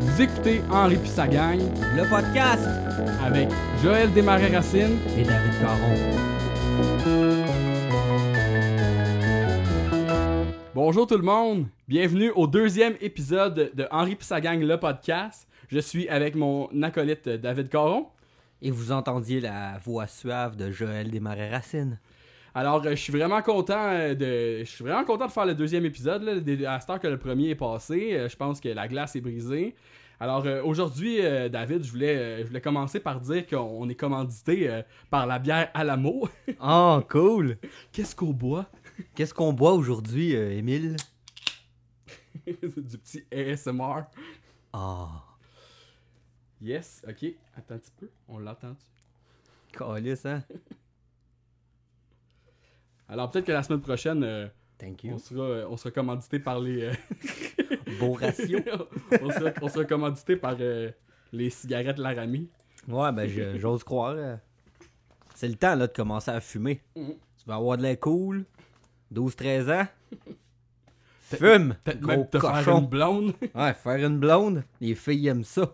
Vous écoutez Henri puis sa gang Le podcast avec Joël Desmarais-Racine. et David Caron. Bonjour tout le monde, bienvenue au deuxième épisode de Henri puis sa gang, le podcast. Je suis avec mon acolyte David Caron. Et vous entendiez la voix suave de Joël Desmarais-Racine. Alors, euh, je suis vraiment content euh, de, je suis vraiment content de faire le deuxième épisode. Là, à cette heure que le premier est passé, euh, je pense que la glace est brisée. Alors euh, aujourd'hui, euh, David, je voulais, euh, je voulais commencer par dire qu'on est commandité par la bière Alamo. Oh, cool! Qu'est-ce qu'on boit? Qu'est-ce qu'on boit aujourd'hui, Émile? Du petit ASMR. Ah, Yes, ok. Attends un petit peu. On l'entend-tu calice, hein? Alors peut-être que la semaine prochaine, euh, Thank on sera, on sera commandité par les. euh, Beau ratio. on, sera, on sera commandité par euh, les cigarettes Laramie. Ouais, ben, j'ose croire. euh, C'est le temps, là, de commencer à fumer. Mhm. Tu vas avoir de l'air cool. 12-13 ans. Fume! Peut-être Gros même te faire cochon. une blonde. Ouais, faire une blonde, les filles aiment ça.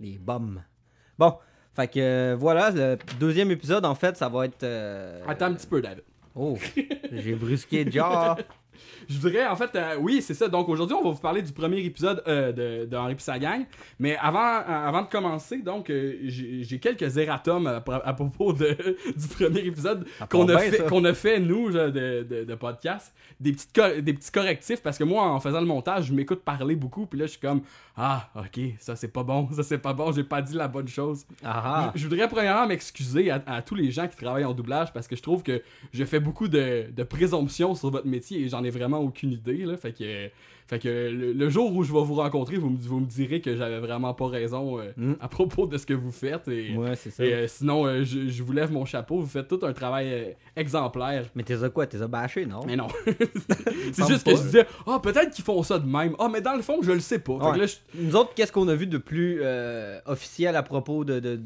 Les bums. Bon, fait que euh, voilà, le deuxième épisode, en fait, ça va être. euh, Attends un petit peu, David. Oh, j'ai brusqué déjà. Je voudrais, en fait, euh, oui, c'est ça. Donc aujourd'hui, on va vous parler du premier épisode euh, de, de Henri gang. Mais avant, euh, avant de commencer, donc, j'ai quelques erratums à, pro- à propos de, du premier épisode qu'on a, fait- a fait, nous, de, de, de podcast. Des, petites des petits correctifs, parce que moi, en faisant le montage, je m'écoute parler beaucoup, puis là, je suis comme, ah, ok, ça c'est pas bon, ça c'est pas bon, j'ai pas dit la bonne chose. Ah Je je voudrais premièrement m'excuser à, à tous les gens qui travaillent en doublage parce que je trouve que je fais beaucoup de, de présomptions sur votre métier et j'en ai vraiment aucune idée. Là. Fait que, fait que le, le jour où je vais vous rencontrer, vous me, vous me direz que j'avais vraiment pas raison euh, Mm. à propos de ce que vous faites. Et, Ouais, c'est ça. et, euh, sinon, euh, je, je vous lève mon chapeau. Vous faites tout un travail exemplaire. Mais t'es quoi? T'es bâché, non? Mais non. c'est juste que je disais, ah, peut-être qu'ils font ça de même. Ah, mais dans le fond, je le sais pas. Fait que Ouais. là, je- Nous autres, qu'est-ce qu'on a vu de plus euh, officiel à propos de, de-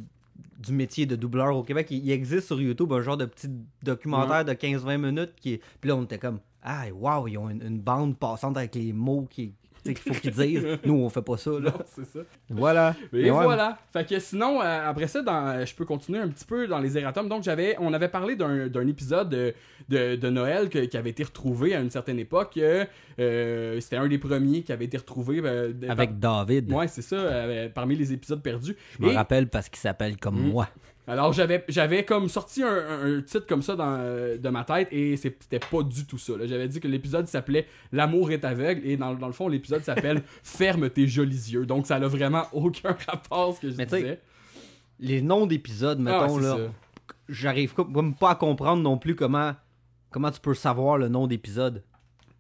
du métier de doubleur au Québec? Il, il existe sur YouTube un genre de petit documentaire de 15-20 minutes qui. Puis là, on était comme, ah, wow, ils ont une, une bande passante avec les mots qui- qu'il faut qu'ils disent. Nous, on fait pas ça, là. non, c'est ça. Voilà. Et Mais ouais, voilà. Fait que sinon, euh, après ça, dans, euh, je peux continuer un petit peu dans les erratums. Donc, j'avais, on avait parlé d'un, d'un épisode de, de, de Noël que- qui avait été retrouvé à une certaine époque. euh, c'était un des premiers qui avait été retrouvé. euh, Avec David. Ouais, c'est ça, parmi les épisodes perdus. Je me rappelle parce qu'il s'appelle comme Mm. moi. Alors, j'avais, j'avais comme sorti un, un- un titre comme ça dans, euh, de ma tête et c'était pas du tout ça. J'avais dit que l'épisode s'appelait L'amour est aveugle et dans, dans le fond, l'épisode s'appelle Ferme tes jolis yeux. Donc, ça n'a vraiment aucun rapport à ce que je Mais disais. Les noms d'épisodes, Ah, mettons, là, j'arrive pas- même pas à comprendre non plus comment, comment tu peux savoir le nom d'épisode.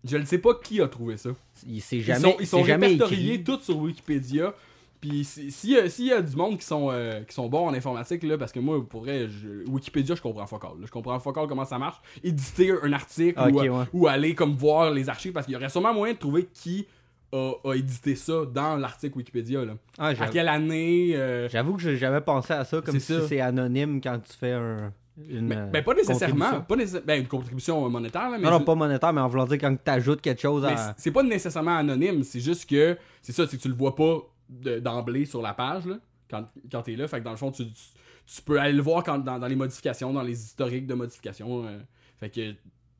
Je ne sais pas qui a trouvé ça. Il- C'est Ils jamais, sont, ils sont jamais répertoriés tous sur Wikipédia. Puis si- s'il y, a- s'il y a du monde qui sont, euh, qui sont bons en informatique, là, parce que moi, pour vrai, je- Wikipédia, je comprends là. Je comprends fuck all comment ça marche. Éditer un article Ok, ou, ouais. ou aller comme voir les archives, parce qu'il y aurait sûrement moyen de trouver qui a, a édité ça dans l'article Wikipédia. Là. Ah, À quelle année euh, J'avoue que j'ai jamais pensé à ça, comme si c'est anonyme quand tu fais un, une. mais, ben, pas nécessairement. Pas ben, une contribution monétaire, là, mais Non, non, pas monétaire, mais en voulant dire quand tu ajoutes quelque chose à. c'est- c'est pas nécessairement anonyme, c'est juste que c'est ça, c'est que tu le vois pas de- d'emblée sur la page là, quand, quand t'es là. Fait que dans le fond, tu, tu, tu peux aller le voir quand, dans, dans les modifications, dans les historiques de modifications. euh, fait que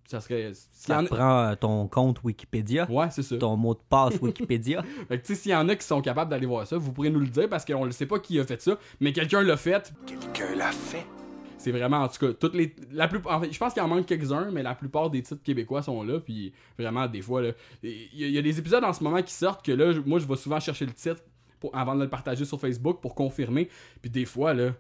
ça serait. s'il y Ça en prend euh, ton compte Wikipédia, Ouais, c'est ça. ton mot de passe Wikipédia. Fait que tu sais, s'il y en a qui sont capables d'aller voir ça, vous pourrez nous le dire parce qu'on ne sait pas qui a fait ça, mais quelqu'un l'a fait. Quelqu'un l'a fait. C'est vraiment, en tout cas, toutes les. La plus, en fait, je pense qu'il en manque quelques-uns, mais la plupart des titres québécois sont là. Puis vraiment, des fois, là, il y, y a des épisodes en ce moment qui sortent que là, moi, je vais souvent chercher le titre pour, avant de le partager sur Facebook pour confirmer. Puis des fois, là,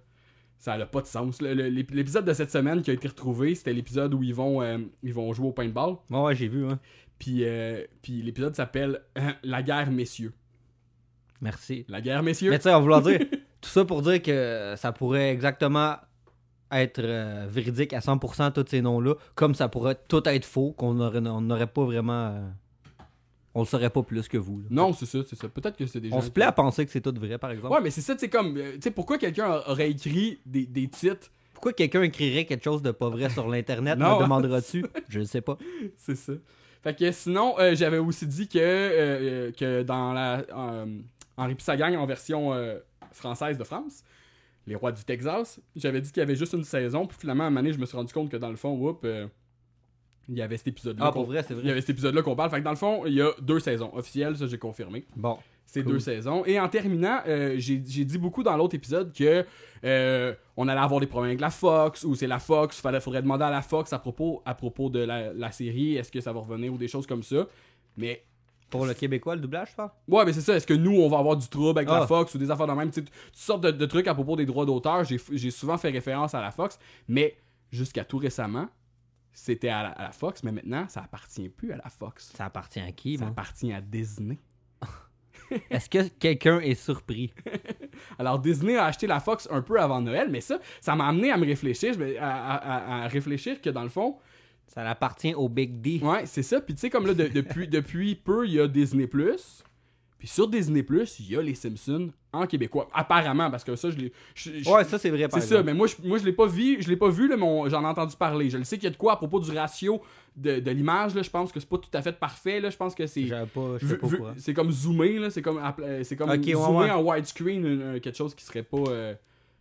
ça n'a pas de sens. L'épisode de cette semaine qui a été retrouvé, c'était l'épisode où ils vont, euh, ils vont jouer au paintball. Ouais, ouais, j'ai vu, hein. Puis, euh, puis l'épisode s'appelle euh, La guerre, messieurs. Merci. La guerre, messieurs. Mais tu sais, voulant dire, tout ça pour dire que ça pourrait exactement être euh, véridique à 100% tous ces noms-là, comme ça pourrait tout être faux, qu'on n'aurait on n'aurait pas vraiment. On le saurait pas plus que vous. là. Non, c'est ça, c'est ça. Peut-être que c'est des gens On se qui- plaît à penser que c'est tout vrai, par exemple. Ouais, mais c'est ça, tu sais, comme. euh, Tu sais, pourquoi quelqu'un aurait écrit des, des titres? Pourquoi quelqu'un écrirait quelque chose de pas vrai sur l'internet, me demanderas-tu? Je ne sais pas. C'est ça. Fait que sinon, euh, j'avais aussi dit que, euh, que dans la. euh, Henri pis sa gang en version française de France, Les Rois du Texas, j'avais dit qu'il y avait juste une saison, puis finalement, à un moment donné, je me suis rendu compte que dans le fond, whoop, il y avait cet épisode-là. Ah, pour vrai, c'est Il y vrai. avait cet épisode-là qu'on parle. Fait que dans le fond, il y a deux saisons officielles, ça j'ai confirmé. Bon. C'est Cool. deux saisons. Et en terminant, euh, j'ai dit beaucoup dans l'autre épisode que euh, on allait avoir des problèmes avec la Fox, ou c'est la Fox, fallait, faudrait demander à la Fox à propos, à propos de la, la série, est-ce que ça va revenir ou des choses comme ça. Mais Pour le Québécois, le doublage, je ouais, mais c'est ça, est-ce que nous on va avoir du trouble avec la Ah. Fox ou des affaires de même, toutes sortes de, de trucs à propos des droits d'auteur. J'ai souvent fait référence à la Fox, mais jusqu'à tout récemment, c'était à, la- à la Fox, mais maintenant ça appartient plus à la Fox. Ça appartient à qui, Ça moi? appartient à Disney. Est-ce que quelqu'un est surpris? Alors Disney a acheté la Fox un peu avant Noël, mais ça, ça m'a amené à me réfléchir, à, à- à- à réfléchir que dans le fond, Ça appartient au Big D. ouais, c'est ça. Puis tu sais, comme là, de- depuis, depuis peu, il y a Disney Puis sur Disney il y a les Simpsons en québécois. Apparemment, parce que ça, je l'ai. Ouais, ça, c'est vrai, par c'est ça, mais moi, je, moi, je l'ai pas vu, je l'ai pas vu, là, mais j'en ai entendu parler. Je le sais qu'il y a de quoi à propos du ratio de, de l'image, là. Je pense que c'est pas tout à fait parfait, là. Je pense que c'est. J'avais pas, je Vu- sais pas vu- quoi. c'est comme zoomer là, c'est comme euh, c'est comme Ok, ouais, zoomer ouais. en widescreen euh, quelque chose qui serait pas euh,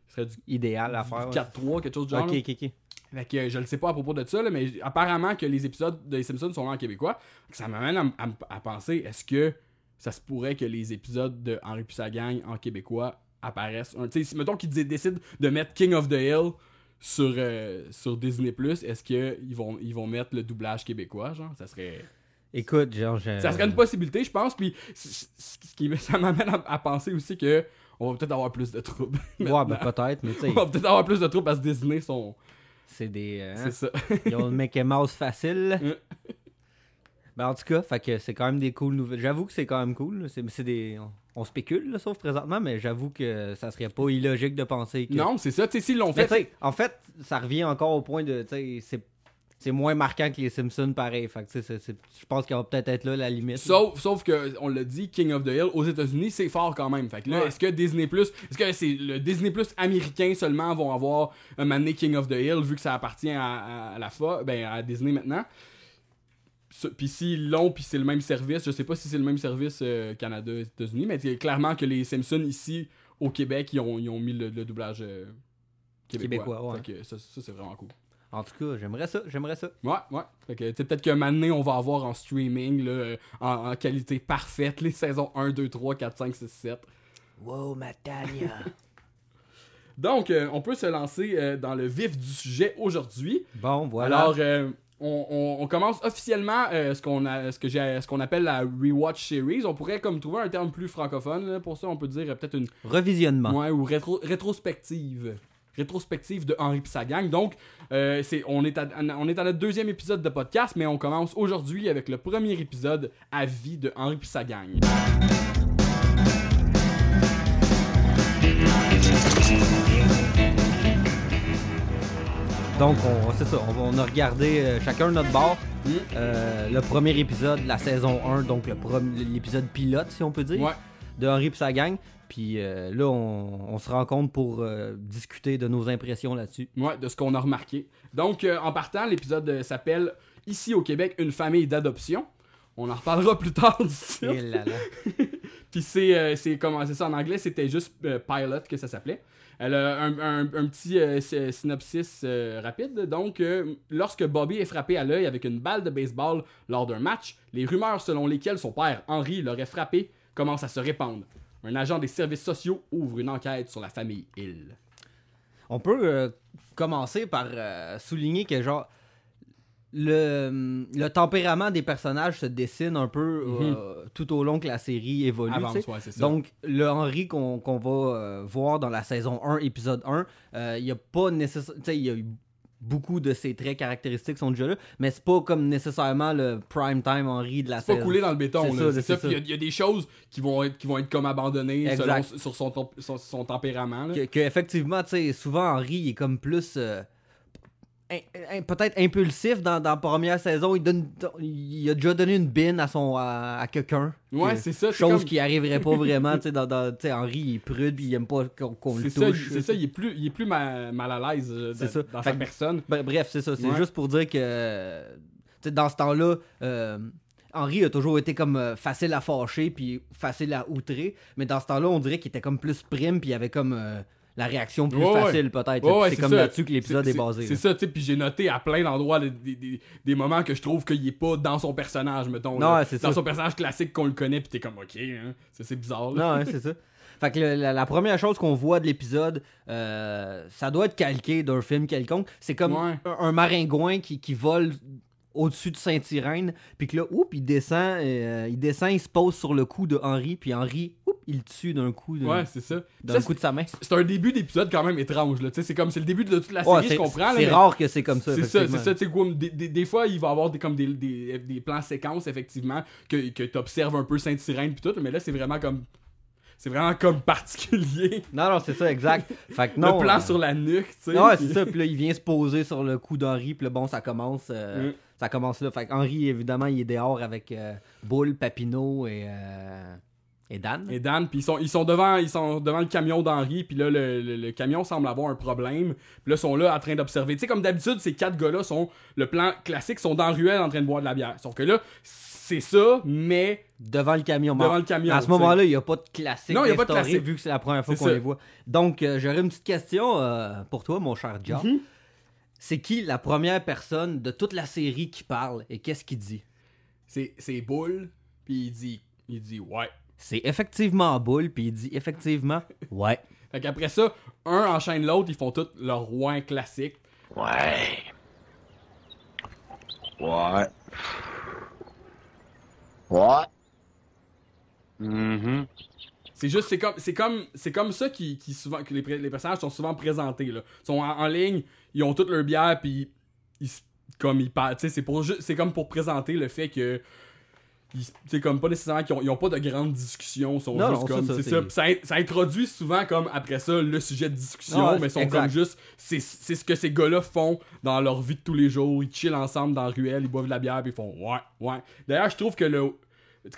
serait du, Idéal à faire. ouais. 4-3 quelque chose de genre. Ok, ok, ok. Fait que euh, je le sais pas à propos de ça là, mais apparemment que les épisodes des Simpsons sont là en québécois. Ça m'amène à penser est-ce que ça se pourrait que les épisodes de Henri puis sa gang en québécois apparaissent un, si mettons qu'ils dé- décident de mettre King of the Hill sur, euh, sur Disney est-ce que ils vont ils vont mettre le doublage québécois genre? Ça serait Écoute, genre, je... ça serait une possibilité, je pense. Puis ce qui ça m'amène à, à penser aussi que on va peut-être avoir plus de troubles. Ouais, ben peut-être, mais tu sais, on va peut-être avoir plus de troubles parce que Disney sont. c'est des. euh, C'est ça. Ils ont le Mickey Mouse facile. Ben en tout cas, fait que c'est quand même des cool nouvelles. J'avoue que c'est quand même cool. C'est c'est des. On, on spécule, là, sauf présentement, mais j'avoue que ça serait pas illogique de penser que. Non, c'est ça. Tu sais, s'ils l'ont fait. en fait, ça revient encore au point de. C'est c'est moins marquant que les Simpsons, pareil. Fait que, je pense qu'il va peut-être être là la limite. Sauf, sauf que, on l'a dit, King of the Hill, aux États-Unis, c'est fort quand même. Fait que là, Ouais. est-ce que Disney est-ce que c'est le Disney Plus américain seulement vont avoir un moment donné King of the Hill, vu que ça appartient à, à- à la FA, ben, à Disney maintenant? Puis s'ils l'ont, puis c'est le même service, je sais pas si c'est le même service euh, Canada États-Unis, mais c'est clairement que les Simpsons ici, au Québec, ils ont, ils ont mis le, le doublage euh, québécois. Québécois, ouais. Fait que ça, ça, c'est vraiment cool. En tout cas, j'aimerais ça, j'aimerais ça. Ouais, ouais. Fait que, tu sais, peut-être qu'un moment donné, on va avoir en streaming, là, euh, en, en qualité parfaite, les saisons 1, 2, 3, 4, 5, 6, 7. Wow, Matania. Donc, euh, on peut se lancer euh, dans le vif du sujet aujourd'hui. bon, voilà. Alors, euh, on, on- on commence officiellement euh, ce qu'on a, ce que j'ai, ce qu'on appelle la rewatch series. On pourrait comme trouver un terme plus francophone là, pour ça. On peut dire euh, peut-être une Revisionnement. Ouais, ou rétro- rétrospective. Rétrospective de Henri pis sa gang. Donc, euh, c'est, on, est à, on est à notre deuxième épisode de podcast, mais on commence aujourd'hui avec le premier épisode à vie de Henri pis Donc, on, c'est ça, on, a regardé euh, chacun notre bord. Mm. euh, le premier épisode de la saison 1, donc le l'épisode pilote, si on peut dire, Ouais, de Henri et sa gang. Puis euh, là, on, on se rencontre pour euh, discuter de nos impressions là-dessus. ouais, de ce qu'on a remarqué. Donc, en partant, l'épisode s'appelle Ici au Québec, une famille d'adoption. On en reparlera plus tard du titre. Là. Puis c'est, c'est comment c'est ça en anglais, c'était juste Pilot que ça s'appelait. Elle a un, un- petit euh, sy- synopsis euh, rapide. Donc, euh, lorsque Bobby est frappé à l'œil avec une balle de baseball lors d'un match, les rumeurs selon lesquelles son père, Henry, l'aurait frappé commencent à se répandre. Un agent des services sociaux ouvre une enquête sur la famille Hill. On peut commencer par souligner que, genre, le, le tempérament des personnages se dessine un peu euh, tout au long que la série évolue. Avance, ouais, ça. Donc, le Henry qu'on va euh, voir dans la saison 1, épisode 1, euh, il n'y a pas nécessairement. Il y a eu beaucoup de ses traits caractéristiques sont déjà là, mais c'est pas comme nécessairement le prime time Henry de la c'est pas coulé dans le béton. C'est ça, il y a- y, des choses qui vont être, qui vont être comme abandonnées selon sur son, son, son tempérament. là. que, que effectivement, tu sais, souvent Henry il est comme plus peut-être impulsif dans, dans la première saison. Il, donne, il a déjà donné une bine à son à, à quelqu'un. Ouais, c'est ça. Chose comme- qui arriverait pas vraiment, tu sais, dans, dans- tu sais, Henry il est prude, puis il aime pas qu'on le touche. c'est ça, il est plus, il est plus ma- mal à l'aise euh, dans, sa personne. Ben, bref, c'est ça. C'est Ouais. juste pour dire que. dans ce temps-là, euh, Henry a toujours été comme euh, facile à fâcher puis facile à outrer, mais dans ce temps-là, on dirait qu'il était comme plus prime puis il avait comme euh, la réaction plus Ouais, facile peut-être. Ouais, ouais, c'est comme là-dessus que l'épisode est, basé. C'est ça, tu sais, puis j'ai noté à plein d'endroits des, des- des- des moments que je trouve qu'il est pas dans son personnage, mettons. Non, c'est dans ça. son personnage classique qu'on le connaît, puis t'es comme, ok, hein, c'est bizarre. Là. Non, c'est ça. Fait que le- la, la première chose qu'on voit de l'épisode, euh, ça doit être calqué d'un film quelconque. C'est comme un, un maringouin qui, qui vole au-dessus de Saint-Irène, puis que là, oups, il descend, euh, il descend, il se pose sur le cou de Henri, puis Henri, il tue d'un coup de, Ouais, c'est ça. Puis d'un coup de sa main. c'est- un début d'épisode quand même étrange, là. Tu c'est comme, c'est le début de toute la série, je comprends, c'est rare que c'est comme ça. C'est ça, c'est ça, tu des, des, des fois, il va y avoir des, comme des, des, des plans séquences, effectivement, que, que t'observes un peu Sainte-Sirène pis tout, mais là, c'est vraiment comme... C'est vraiment comme particulier. Non, non, c'est ça, exact. Fait que non. le plan euh, sur la nuque, tu sais. Ouais, puis- c'est ça. Puis là, il vient se poser sur le cou d'Henri. Puis là, bon, ça commence. euh, Mm. Ça commence là. Fait qu'Henri, évidemment, il est dehors avec euh, Bull, Papineau et, euh, et Dan? Et Dan, puis ils sont, ils sont devant ils sont devant le camion d'Henri, puis là le, le- le camion semble avoir un problème. Puis là ils sont là en train d'observer. Tu sais comme d'habitude ces quatre gars-là sont le plan classique sont dans la ruelle en train de boire de la bière. Sauf que là c'est ça, mais Devant le camion. devant le camion. à ce moment-là, il n'y a pas de classique. Non, il y a pas de classique. Vu que c'est la première fois qu'on les voit. Donc, euh, j'aurais une petite question euh, pour toi, mon cher John. Mhm. C'est qui la première personne de toute la série qui parle et qu'est-ce qu'il dit? C'est c'est Bull, puis il dit il dit ouais. C'est effectivement Bull, puis il dit effectivement ouais. Fait qu'après ça, un enchaîne l'autre, ils font tout leur roi classique. Ouais. Ouais. Ouais. Mhm. C'est juste, c'est comme, c'est comme, c'est comme ça qui, qui souvent, que les, personnages sont souvent présentés là. Ils sont en, en ligne, ils ont toute leur bière puis ils, comme ils parlent, tu sais, c'est pour, c'est comme pour présenter le fait que, c'est comme pas nécessairement qu'ils ont, ils ont pas de grandes discussions, ils sont Non, juste non, comme, ça, c'est ça. Puis Ça, ça introduit souvent comme après ça le sujet de discussion, ouais, mais ils sont exact. comme juste, c'est, ce que ces gars-là font dans leur vie de tous les jours. Ils chillent ensemble dans la ruelle, ils boivent de la bière puis ils font ouais, ouais. D'ailleurs, je trouve que le,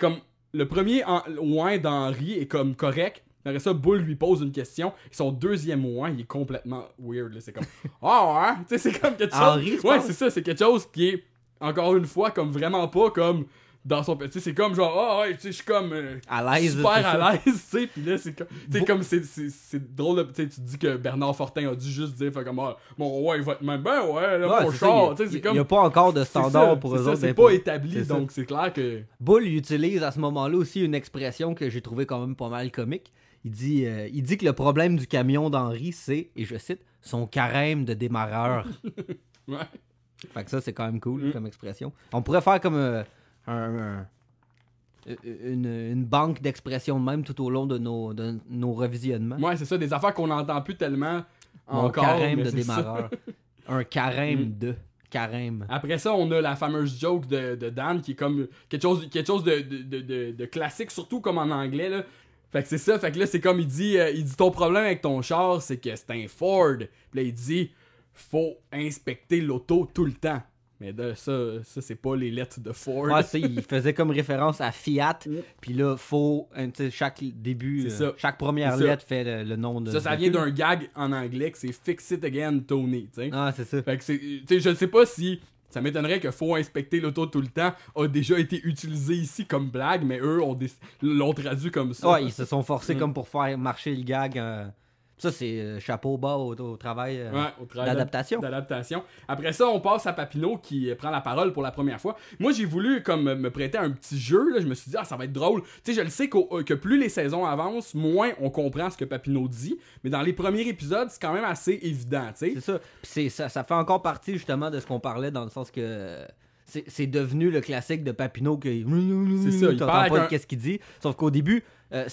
comme le premier en, ouin d'Henri est comme correct. Après ça, Bull lui pose une question. Et son deuxième ouin, il est complètement weird. C'est comme Ah ouais, tu sais, c'est comme quelque chose. Henri, tu ouais, c'est ça, c'est quelque chose qui est encore une fois comme vraiment pas comme dans son. Sais, c'est comme genre Ah ouais, tu sais, je suis comme. euh, À l'aise. super c'est à l'aise, tu sais, puis là, c'est comme, Bo- comme c'est, c'est, c'est drôle, tu sais, tu dis que Bernard Fortin a dû juste dire, fait comme, ah, mon roi, il va être même, ben ouais, là, Ouais, mon c'est char, il- tu sais, c'est il comme. n'y a pas encore de c'est ça, standard pour c'est eux ça, autres. C'est pas établi, C'est donc c'est clair que. Bull il utilise à ce moment-là aussi une expression que j'ai trouvé quand même pas mal comique. Il dit, euh, il dit que le problème du camion d'Henri, c'est, et je cite, son carême de démarreur. Ouais. fait que ça, c'est quand même cool Mm. comme expression. On pourrait faire comme euh, un- un- une, une banque d'expressions de même tout au long de nos, de nos revisionnements. Ouais, c'est ça, des affaires qu'on n'entend plus tellement Mon encore. carême de démarreur. un carême Mm. de. Carême. Après ça, on a la fameuse joke de, de Dan qui est comme quelque chose, quelque chose de, de, de, de- de classique, surtout comme en anglais. Là. Fait que c'est ça, fait que là, c'est comme il dit, euh, il dit ton problème avec ton char, c'est que c'est un Ford. Puis là, il dit, faut inspecter l'auto tout le temps. Mais de ça, ça c'est pas les lettres de Ford. Sais, il faisait comme référence à Fiat. Puis là, faut. tu sais, chaque début, euh, chaque première lettre fait le, le nom de. ça, ça vient d'un gag en anglais que c'est Fix It Again Tony. Ah, c'est ça. Fait que c'est. Tu sais, je ne sais pas si. Ça m'étonnerait que faut inspecter l'auto tout le temps a déjà été utilisé ici comme blague, mais eux l'ont traduit comme ça. Ouais, ils se sont forcés Mm. comme pour faire marcher le gag. euh, Ça, c'est euh, chapeau bas au, au travail euh, Ouais, d'adaptation. d'adaptation. Après ça, on passe à Papineau qui prend la parole pour la première fois. Moi, j'ai voulu comme me prêter un petit jeu. Là. Je me suis dit, ah, ça va être drôle. Tu sais, je le sais qu'au- euh, que plus les saisons avancent, moins on comprend ce que Papineau dit. Mais dans les premiers épisodes, c'est quand même assez évident. C'est ça. Puis c'est- ça. Ça fait encore partie justement de ce qu'on parlait dans le sens que c'est c'est devenu le classique de Papineau que C'est ça, il parle pas un- qu'est-ce qu'il dit. Sauf qu'au début, euh,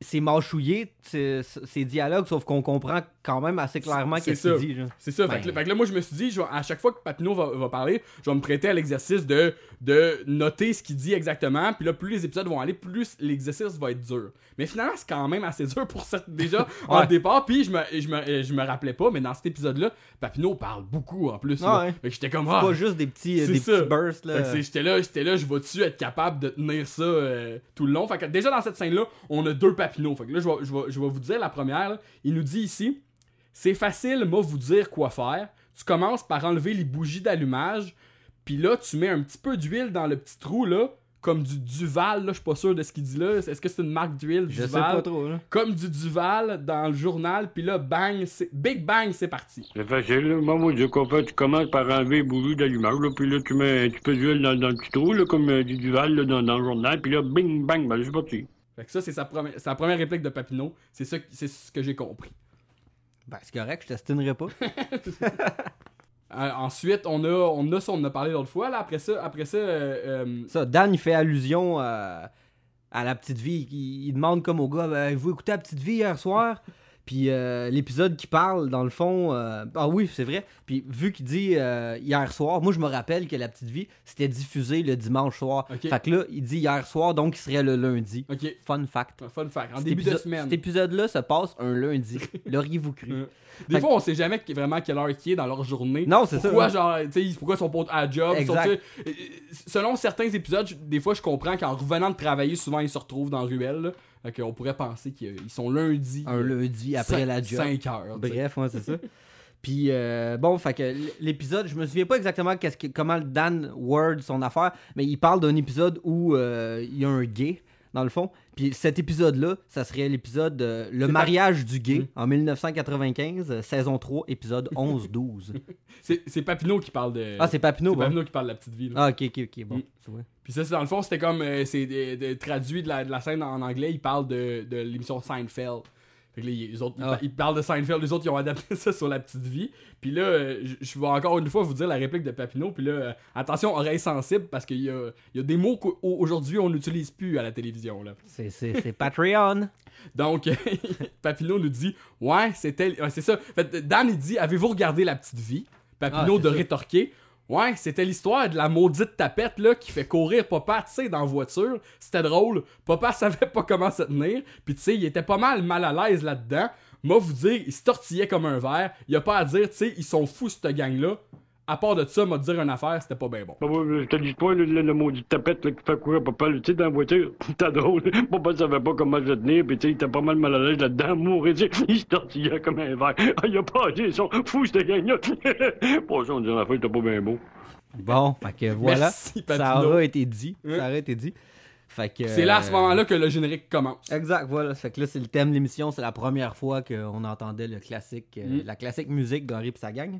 c'est- mâchouillé ces dialogues, sauf qu'on comprend quand même assez clairement qu'est-ce qu'il dit. C'est ça. Ben- Fait, que, là- fait que là, moi, je me suis dit, je vais- à chaque fois que Papineau va, va parler, je vais me prêter à l'exercice de, de noter ce qu'il dit exactement. Puis là, plus les épisodes vont aller, plus l'exercice va être dur. Mais finalement, c'est quand même assez dur pour ça déjà en départ. Puis je me, je, me, je me rappelais pas, mais dans cet épisode-là, Papineau parle beaucoup en plus. Ah ouais. J'étais comme, C'est ah, pas juste des petits, euh, des petits bursts. j'étais là, j'étais là, je vais-tu être capable de tenir ça euh, tout le long? Fait que déjà dans cette scène-là, on a deux Papineaux. Fait que là, je vais, je vais- je vais vous dire la première. là. Il nous dit ici C'est facile, moi, vous dire quoi faire. Tu commences par enlever les bougies d'allumage, Puis là, tu mets un petit peu d'huile dans le petit trou, là, comme du Duval, là, je suis pas sûr de ce qu'il dit là. Est-ce que c'est une marque d'huile, Je sais Duval? pas trop, là. Comme du Duval dans le journal, puis là, bang, c'est- Big Bang, c'est parti. C'est facile, là. Moi, moi, je qu'on fait, tu commences par enlever les bougies d'allumage, là, puis là, tu mets un petit peu d'huile dans, dans le petit trou, là, comme euh, du duval, là, dans, dans le journal, puis là, bing, bang, ben, c'est parti. Fait que ça, c'est sa, première- sa première réplique de Papineau. C'est ça, c'est ce que j'ai compris. Ben, c'est correct, je t'estinerai pas. Euh, ensuite, on a, on a ça, on en a parlé l'autre fois. Là. Après ça, après ça euh, euh, Ça, Dan, il fait allusion à, la petite vie. Il, il demande comme au gars ben, Vous écoutez la petite vie hier soir? Puis euh, l'épisode qui parle, dans le fond. euh, ah oui, c'est vrai. Puis vu qu'il dit euh, hier soir, moi je me rappelle que la petite vie, c'était diffusé le dimanche soir. Fait que là, il dit hier soir, donc il serait le lundi. Fun fact. fun fact. En Cet début de semaine. Cet épisode-là se passe un lundi. L'auriez-vous cru? Des Fait fois, on sait jamais vraiment quelle heure qui est dans leur journée. Non, c'est ça. Pourquoi, hein. genre, tu sais, pourquoi ils sont pas à job. sont- selon certains épisodes, des fois, je comprends qu'en revenant de travailler, souvent, ils se retrouvent dans la ruelle. Là. Fait qu'on pourrait penser qu'ils ils sont lundi. Un lundi après la job. 5 heures. Bref, ouais, c'est ça. Puis euh, bon, fait que l'épisode, je me souviens pas exactement qu'est-ce que, comment Dan word son affaire, mais il parle d'un épisode où euh, il y a un gay dans le fond. Puis cet épisode-là, ça serait l'épisode euh, Le mariage du gay Mm. en 1995, euh, saison 3, épisode 11-12. C'est c'est Papineau qui parle de. ah, c'est Papineau, c'est bon. Papineau qui parle de la petite vie. là. Ah, ok, ok, ok, bon, Mm. c'est vrai. Puis ça, c'est dans le fond, c'était comme. euh, c'est de- traduit de la, de la scène en anglais, il parle de, de l'émission Seinfeld. Fait que là, ils, les autres, Ah. ils parlent de Seinfeld, les autres, ils ont adapté ça sur la petite vie. Puis là, euh, je- je vais encore une fois vous dire la réplique de Papineau. Puis là, euh, attention, oreille sensible, parce qu'il y a, y a des mots qu'aujourd'hui, on n'utilise plus à la télévision. Là. C'est, c'est, c'est Patreon. Donc, Papineau nous dit Ouais, c'était. ouais, c'est ça. Fait, Dan, il dit Avez-vous regardé la petite vie Papineau Ah, de rétorquer Ouais, c'était l'histoire de la maudite tapette là qui fait courir papa, tu sais, dans la voiture. C'était drôle. Papa savait pas comment se tenir. Puis tu sais, il était pas mal mal à l'aise là-dedans. Moi, vous dire, il se tortillait comme un verre. Il a pas à dire, tu sais, ils sont fous, cette gang-là. À part de ça, m'a dire une affaire, c'était pas bien bon. Bah, je te dis pas, le, le, le mot du tapette, là, qui fait courir papa, tu sais, dans la voiture, c'était drôle. Papa savait pas comment se tenir, pis tu sais, il était pas mal mal à l'aise là-dedans, mourir, tu sais, il se tortillait comme un verre. Ah, il a pas dit, ils sont fous, cette gang-là. Pas ça, on dirait, la fin, c'était pas bien beau. Bon, fait que voilà. Merci, ça aura été dit. Hein? Ça aurait été dit. Fait que. C'est là, à ce euh, moment-là, que le générique commence. Exact, voilà. Fait que là, c'est le thème de l'émission. C'est la première fois qu'on entendait le classique, euh, Mm. la classique musique d'Henri et sa gang.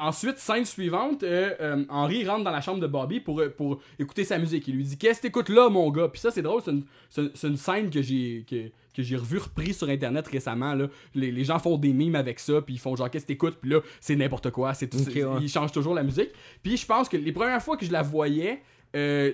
Ensuite, scène suivante, euh, euh, Henri rentre dans la chambre de Bobby pour, euh, pour écouter sa musique. Il lui dit Qu'est-ce que t'écoutes là, mon gars? Puis ça, c'est drôle, c'est une, scène que j'ai que, que j'ai revu repris sur internet récemment. Là. Les, les gens font des mimes avec ça, puis ils font genre Qu'est-ce que t'écoutes? Puis là, c'est n'importe quoi. C'est tout, Ok, c'est- ouais. Ils changent toujours la musique. Puis je pense que les premières fois que je la voyais, euh,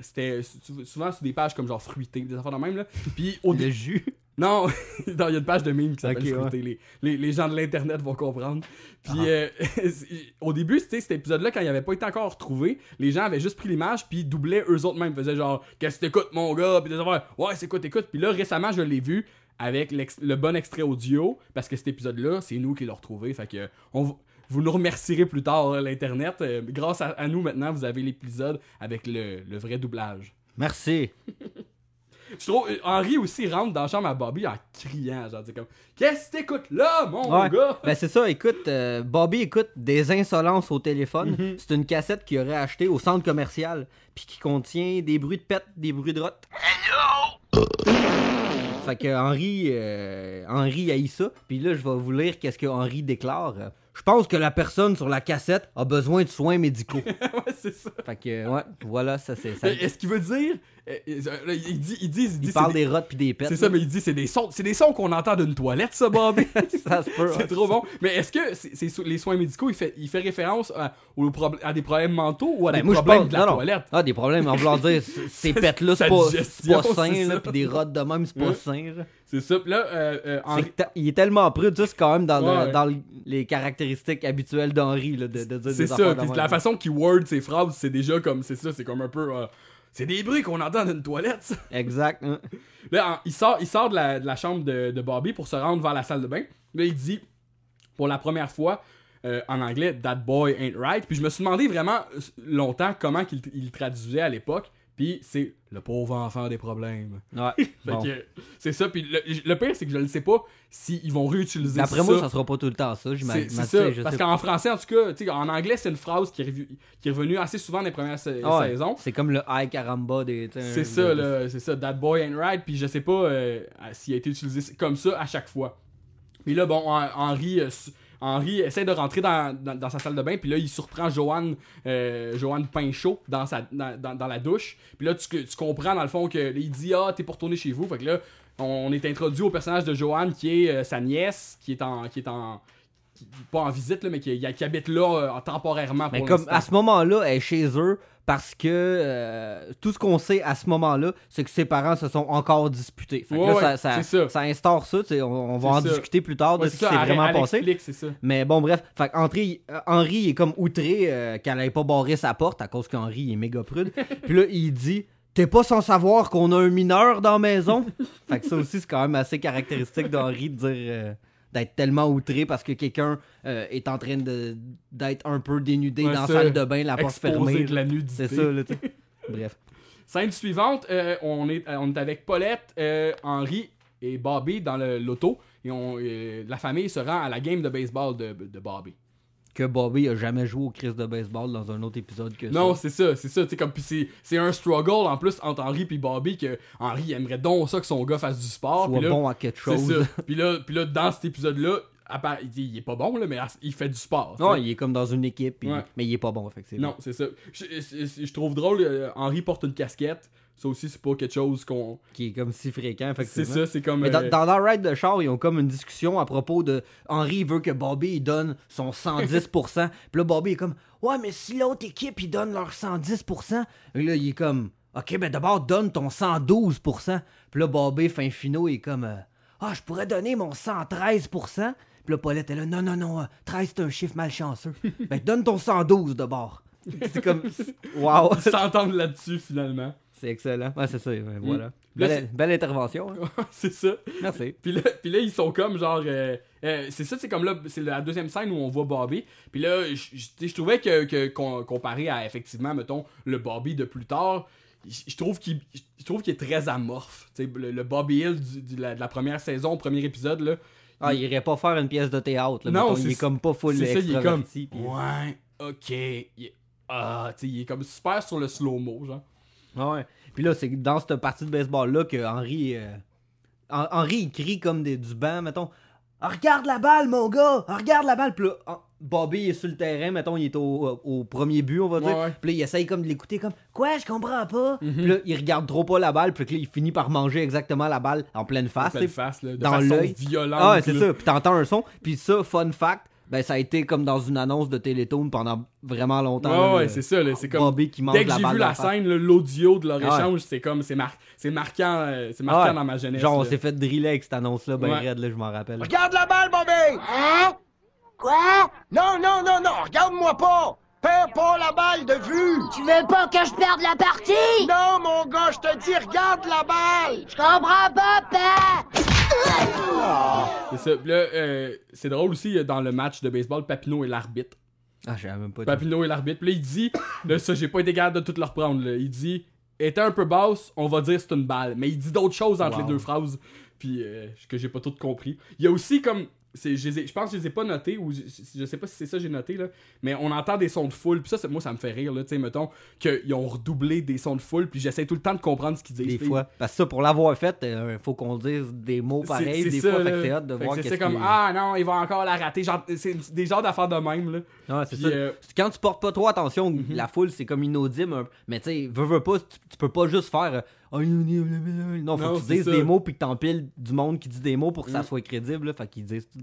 c'était sou- souvent sur des pages comme genre fruitées, des affaires de même. Là. Puis au Le jus. non, il y a une page de meme qui s'appelle Ok, ouais. Fruité. Les, les, les gens de l'internet vont comprendre. Puis Ah. euh, au début, c'était cet épisode-là, quand il avait pas été encore retrouvé, les gens avaient juste pris l'image puis doublaient eux autres mêmes. Ils faisaient genre Qu'est-ce que t'écoutes, mon gars? Puis des affaires Ouais, c'est quoi t'écoutes? Puis là, récemment, je l'ai vu avec le bon extrait audio parce que cet épisode-là, c'est nous qui l'avons retrouvé. Fait que on vous nous remercierez plus tard, là, l'Internet. Euh, grâce à, à nous, maintenant, vous avez l'épisode avec le, le vrai doublage. Merci. Je trouve, Henri aussi rentre dans la chambre à Bobby en criant, genre, c'est comme, qu'est-ce que t'écoutes là, mon Ouais. gars? Ben c'est ça, écoute, euh, Bobby écoute des insolences au téléphone. Mhm. C'est une cassette qu'il aurait achetée au centre commercial, puis qui contient des bruits de pète, des bruits de rotte. Fait que Henri, euh, Henri haït ça. Puis là, je vais vous lire qu'est-ce que Henri déclare. Je pense que la personne sur la cassette a besoin de soins médicaux. ouais, c'est ça. fait que, ouais, voilà, ça c'est ça. Euh, Est-ce qu'il veut dire, euh, euh, il dit, il dit, il dit, Il parle des- des rottes puis des pètes. c'est ça, mais il dit, c'est des sons, c'est des sons qu'on entend d'une toilette, ça, Bobby. ça se peut. c'est trop bon. Mais est-ce que c'est, les soins médicaux, il fait, il fait référence à, des problèmes mentaux ou à Ben, des moi, problèmes de la non, toilette? Ah, des problèmes en voulant dire, ces pètes-là, sa c'est pas, sain, là, puis des rottes de même, c'est pas sain. C'est ça. Puis là, euh, euh, il est tellement ça, c'est quand même dans, le- Ouais, ouais. dans le- les caractéristiques habituelles d'Henri, de, de dire C'est ça, puis la façon qu'il word ses phrases, c'est déjà comme, c'est ça, c'est comme un peu, euh, c'est des bruits qu'on entend d'une toilette, ça. Exact. hein. Là, en- il sort, il sort de, la, de la chambre de, de Bobby pour se rendre vers la salle de bain. Là, il dit, pour la première fois, en anglais, That boy ain't right. Puis je me suis demandé vraiment longtemps comment il traduisait à l'époque. Puis c'est le pauvre enfant des problèmes. Ouais. Bon. c'est ça. Puis le, le pire, c'est que je ne sais pas s'ils vont réutiliser ça. D'après moi, ça sera pas tout le temps ça, C'est j'imagine. Parce qu'en français, en tout cas, en anglais, c'est une phrase qui est, revu- qui est revenue assez souvent dans les premières sa- ouais, saisons. C'est comme le high caramba des. C'est ça, là, c'est ça. That boy ain't right. Puis je sais pas euh, s'il a été utilisé comme ça à chaque fois. Puis là, bon, Hen- Henry, euh, Henry essaie de rentrer dans, sa salle de bain. Puis là, il surprend Joanne, euh, Joanne Pinchot dans, la douche. Puis là, tu, tu comprends dans le fond que il dit Ah, t'es pour retourner chez vous. Fait que là, on est introduit au personnage de Joanne qui est euh, sa nièce, qui est en. Qui est en qui- pas en visite, là, mais qui, qui habite là euh, temporairement. Mais pour comme l'instant. à ce moment-là, elle est chez eux parce que euh, tout ce qu'on sait à ce moment-là, c'est que ses parents se sont encore disputés. Fait que Ouais, là, ouais, ça, ça, c'est ça. instaure ça. On, on va en ça. discuter plus tard de ce qui s'est vraiment elle passé. explique, c'est ça. Mais bon, bref. Fait qu'Henri, euh, Henri il est comme outré euh, qu'elle n'ait pas barré sa porte à cause qu'Henri est méga prude. Puis là, il dit T'es pas sans savoir qu'on a un mineur dans la maison Fait que ça aussi, c'est quand même assez caractéristique d'Henri de dire. D'être tellement outré parce que quelqu'un euh, est en train de d'être un peu dénudé Ouais, dans la salle de bain, la porte fermée. de la nudité. C'est ça, là. Bref. Scène suivante, euh, on, est, euh, on est avec Paulette, euh, Henri et Bobby dans le loto. Et on, la famille se rend à la game de baseball de, de Bobby. Que Bobby a jamais joué au Chris de baseball dans un autre épisode que Non, ça. c'est ça, c'est ça. tu sais, Comme, puis c'est, c'est un struggle en plus entre Henri et Bobby que Henri aimerait donc ça que son gars fasse du sport. Soit puis là, bon à quelque c'est chose. ça. Puis là, puis là, dans cet épisode-là, à part- il, est pas bon, là, mais il fait du sport. Non, il est comme dans une équipe, puis- Ouais. mais il est pas bon, effectivement. Non, c'est ça. Je, je- je trouve drôle, euh, Henri porte une casquette. Ça aussi, c'est pas quelque chose qu'on. Qui est comme si fréquent, C'est ça, c'est comme. Mais dans, euh, dans leur ride de char, ils ont comme une discussion à propos de Henry veut que Bobby il donne son 110%. puis là, Bobby est comme Ouais, mais si l'autre équipe ils donnent leur 110%, et là, il est comme Ok, ben d'abord donne ton 112%. Puis là, Bobby, fin finaux, il est comme euh, Ah, je pourrais donner mon 113%. Puis là, Paulette est là Non, non, non, euh, 13 c'est un chiffre malchanceux. ben donne ton 112 d'abord. C'est comme Wow, ils s'entendent là-dessus finalement. C'est excellent. Ouais, c'est ça, ouais, voilà. Mm. Là, Belle, intervention. hein. c'est ça. Merci. Puis là, puis là, ils sont comme genre. euh, euh, c'est ça, c'est comme là, c'est la deuxième scène où on voit Bobby. Puis là, je- trouvais que, que qu'on- comparé à effectivement, mettons, le Bobby de plus tard, je trouve qu'il je trouve qu'il est très amorphe. Le, le Bobby Hill du- la, de la première saison, premier épisode, là. Ah, il irait pas faire une pièce de théâtre. Là, Non, mettons, il est comme pas full c'est ça, il est comme. Ouais, ok. il est- ah, tu il est comme super sur le slow-mo, genre. Ouais. Puis là, c'est dans cette partie de baseball-là que Henry. euh, Hen- Henry, il crie comme des, du banc, mettons. Ah, regarde la balle, mon gars! Ah, regarde la balle! Puis là, ah, Bobby est sur le terrain, mettons, il est au, au premier but, on va dire. Ouais, ouais. Puis là, il essaye comme de l'écouter, comme Quoi, je comprends pas? Mhm. Puis là, il regarde trop pas la balle, puis là, il finit par manger exactement la balle en pleine face. Pleine t'sais. face, là, de dans façon l'œil. violente. Ah, ouais, c'est ça. Puis t'entends un son. Puis ça, fun fact, ben ça a été comme dans une annonce de Télétoon pendant vraiment longtemps. Ouais, ouais, c'est ça, là, c'est comme. Bobby qui mange Dès que j'ai vu la scène, là, l'audio de leur ouais. échange, c'est comme, c'est mar- c'est marquant, euh, c'est marquant Ouais. dans ma jeunesse. Genre, on s'est fait driller avec cette annonce-là, ben Ouais. raide, là, je m'en rappelle. Regarde la balle, Bobby! Hein? Quoi? Non, non, non, non, regarde-moi pas! Perds pas la balle de vue! Tu veux pas que je perde la partie? Non, mon gars, je te dis, regarde la balle! Je comprends pas, papa! C'est ça. Là, euh, c'est drôle aussi, euh, dans le match de baseball, Papineau est l'arbitre. Ah, j'avais même pas dit. Papineau est l'arbitre. Puis là, il dit, là, ça, j'ai pas été capable de tout le reprendre. Là. Il dit, était un peu basse, on va dire c'est une balle. Mais il dit d'autres choses entre Wow. les deux phrases. Puis euh, que j'ai pas tout compris. Il y a aussi comme. Je, pense que je les ai pas notés, ou je, je sais pas si c'est ça que j'ai noté, là, mais on entend des sons de foule, puis ça, c'est- moi, ça me fait rire, là, tu sais, mettons, qu'ils ont redoublé des sons de foule, puis j'essaie tout le temps de comprendre ce qu'ils disent. Des fois. Parce que ça, pour l'avoir fait, il faut qu'on dise des mots pareils, des ça, fois, fait là. que c'est hâte de Fait que voir c'est- C'est comme, ah non, il va encore la rater. Genre, c'est des genres d'affaires de même, là. C'est Puis, ça. euh, C'est Quand tu portes pas trop attention, Mhm. la foule, c'est comme inaudible. Mais tu sais, veux, veux pas, tu, tu peux pas juste faire. Ah, non, faut Non, que tu dises ça. des mots puis que t'empiles du monde qui dit des mots pour que ça Mm. soit crédible. Là, fait qu'ils disent tout.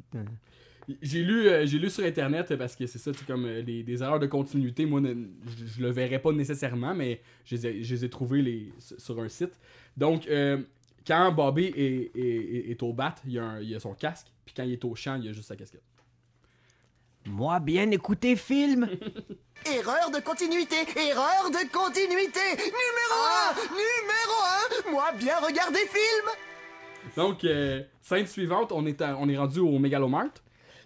J'ai lu, euh, j'ai lu sur internet parce que c'est ça, c'est comme euh, des, des erreurs de continuité. Moi, ne- je, je le verrais pas nécessairement, mais je les ai, je les ai trouvées les, sur- un site. Donc, euh, quand Bobby est, est- est- est au bat, il y, a un- il y a son casque, puis quand il est au champ, il y a juste sa casquette. Moi, bien écouter film. Erreur de continuité, erreur de continuité. Numéro 1, numéro 1. Moi bien regarder film. Donc, euh, scène suivante, on est, à- on est rendu au Megalomart.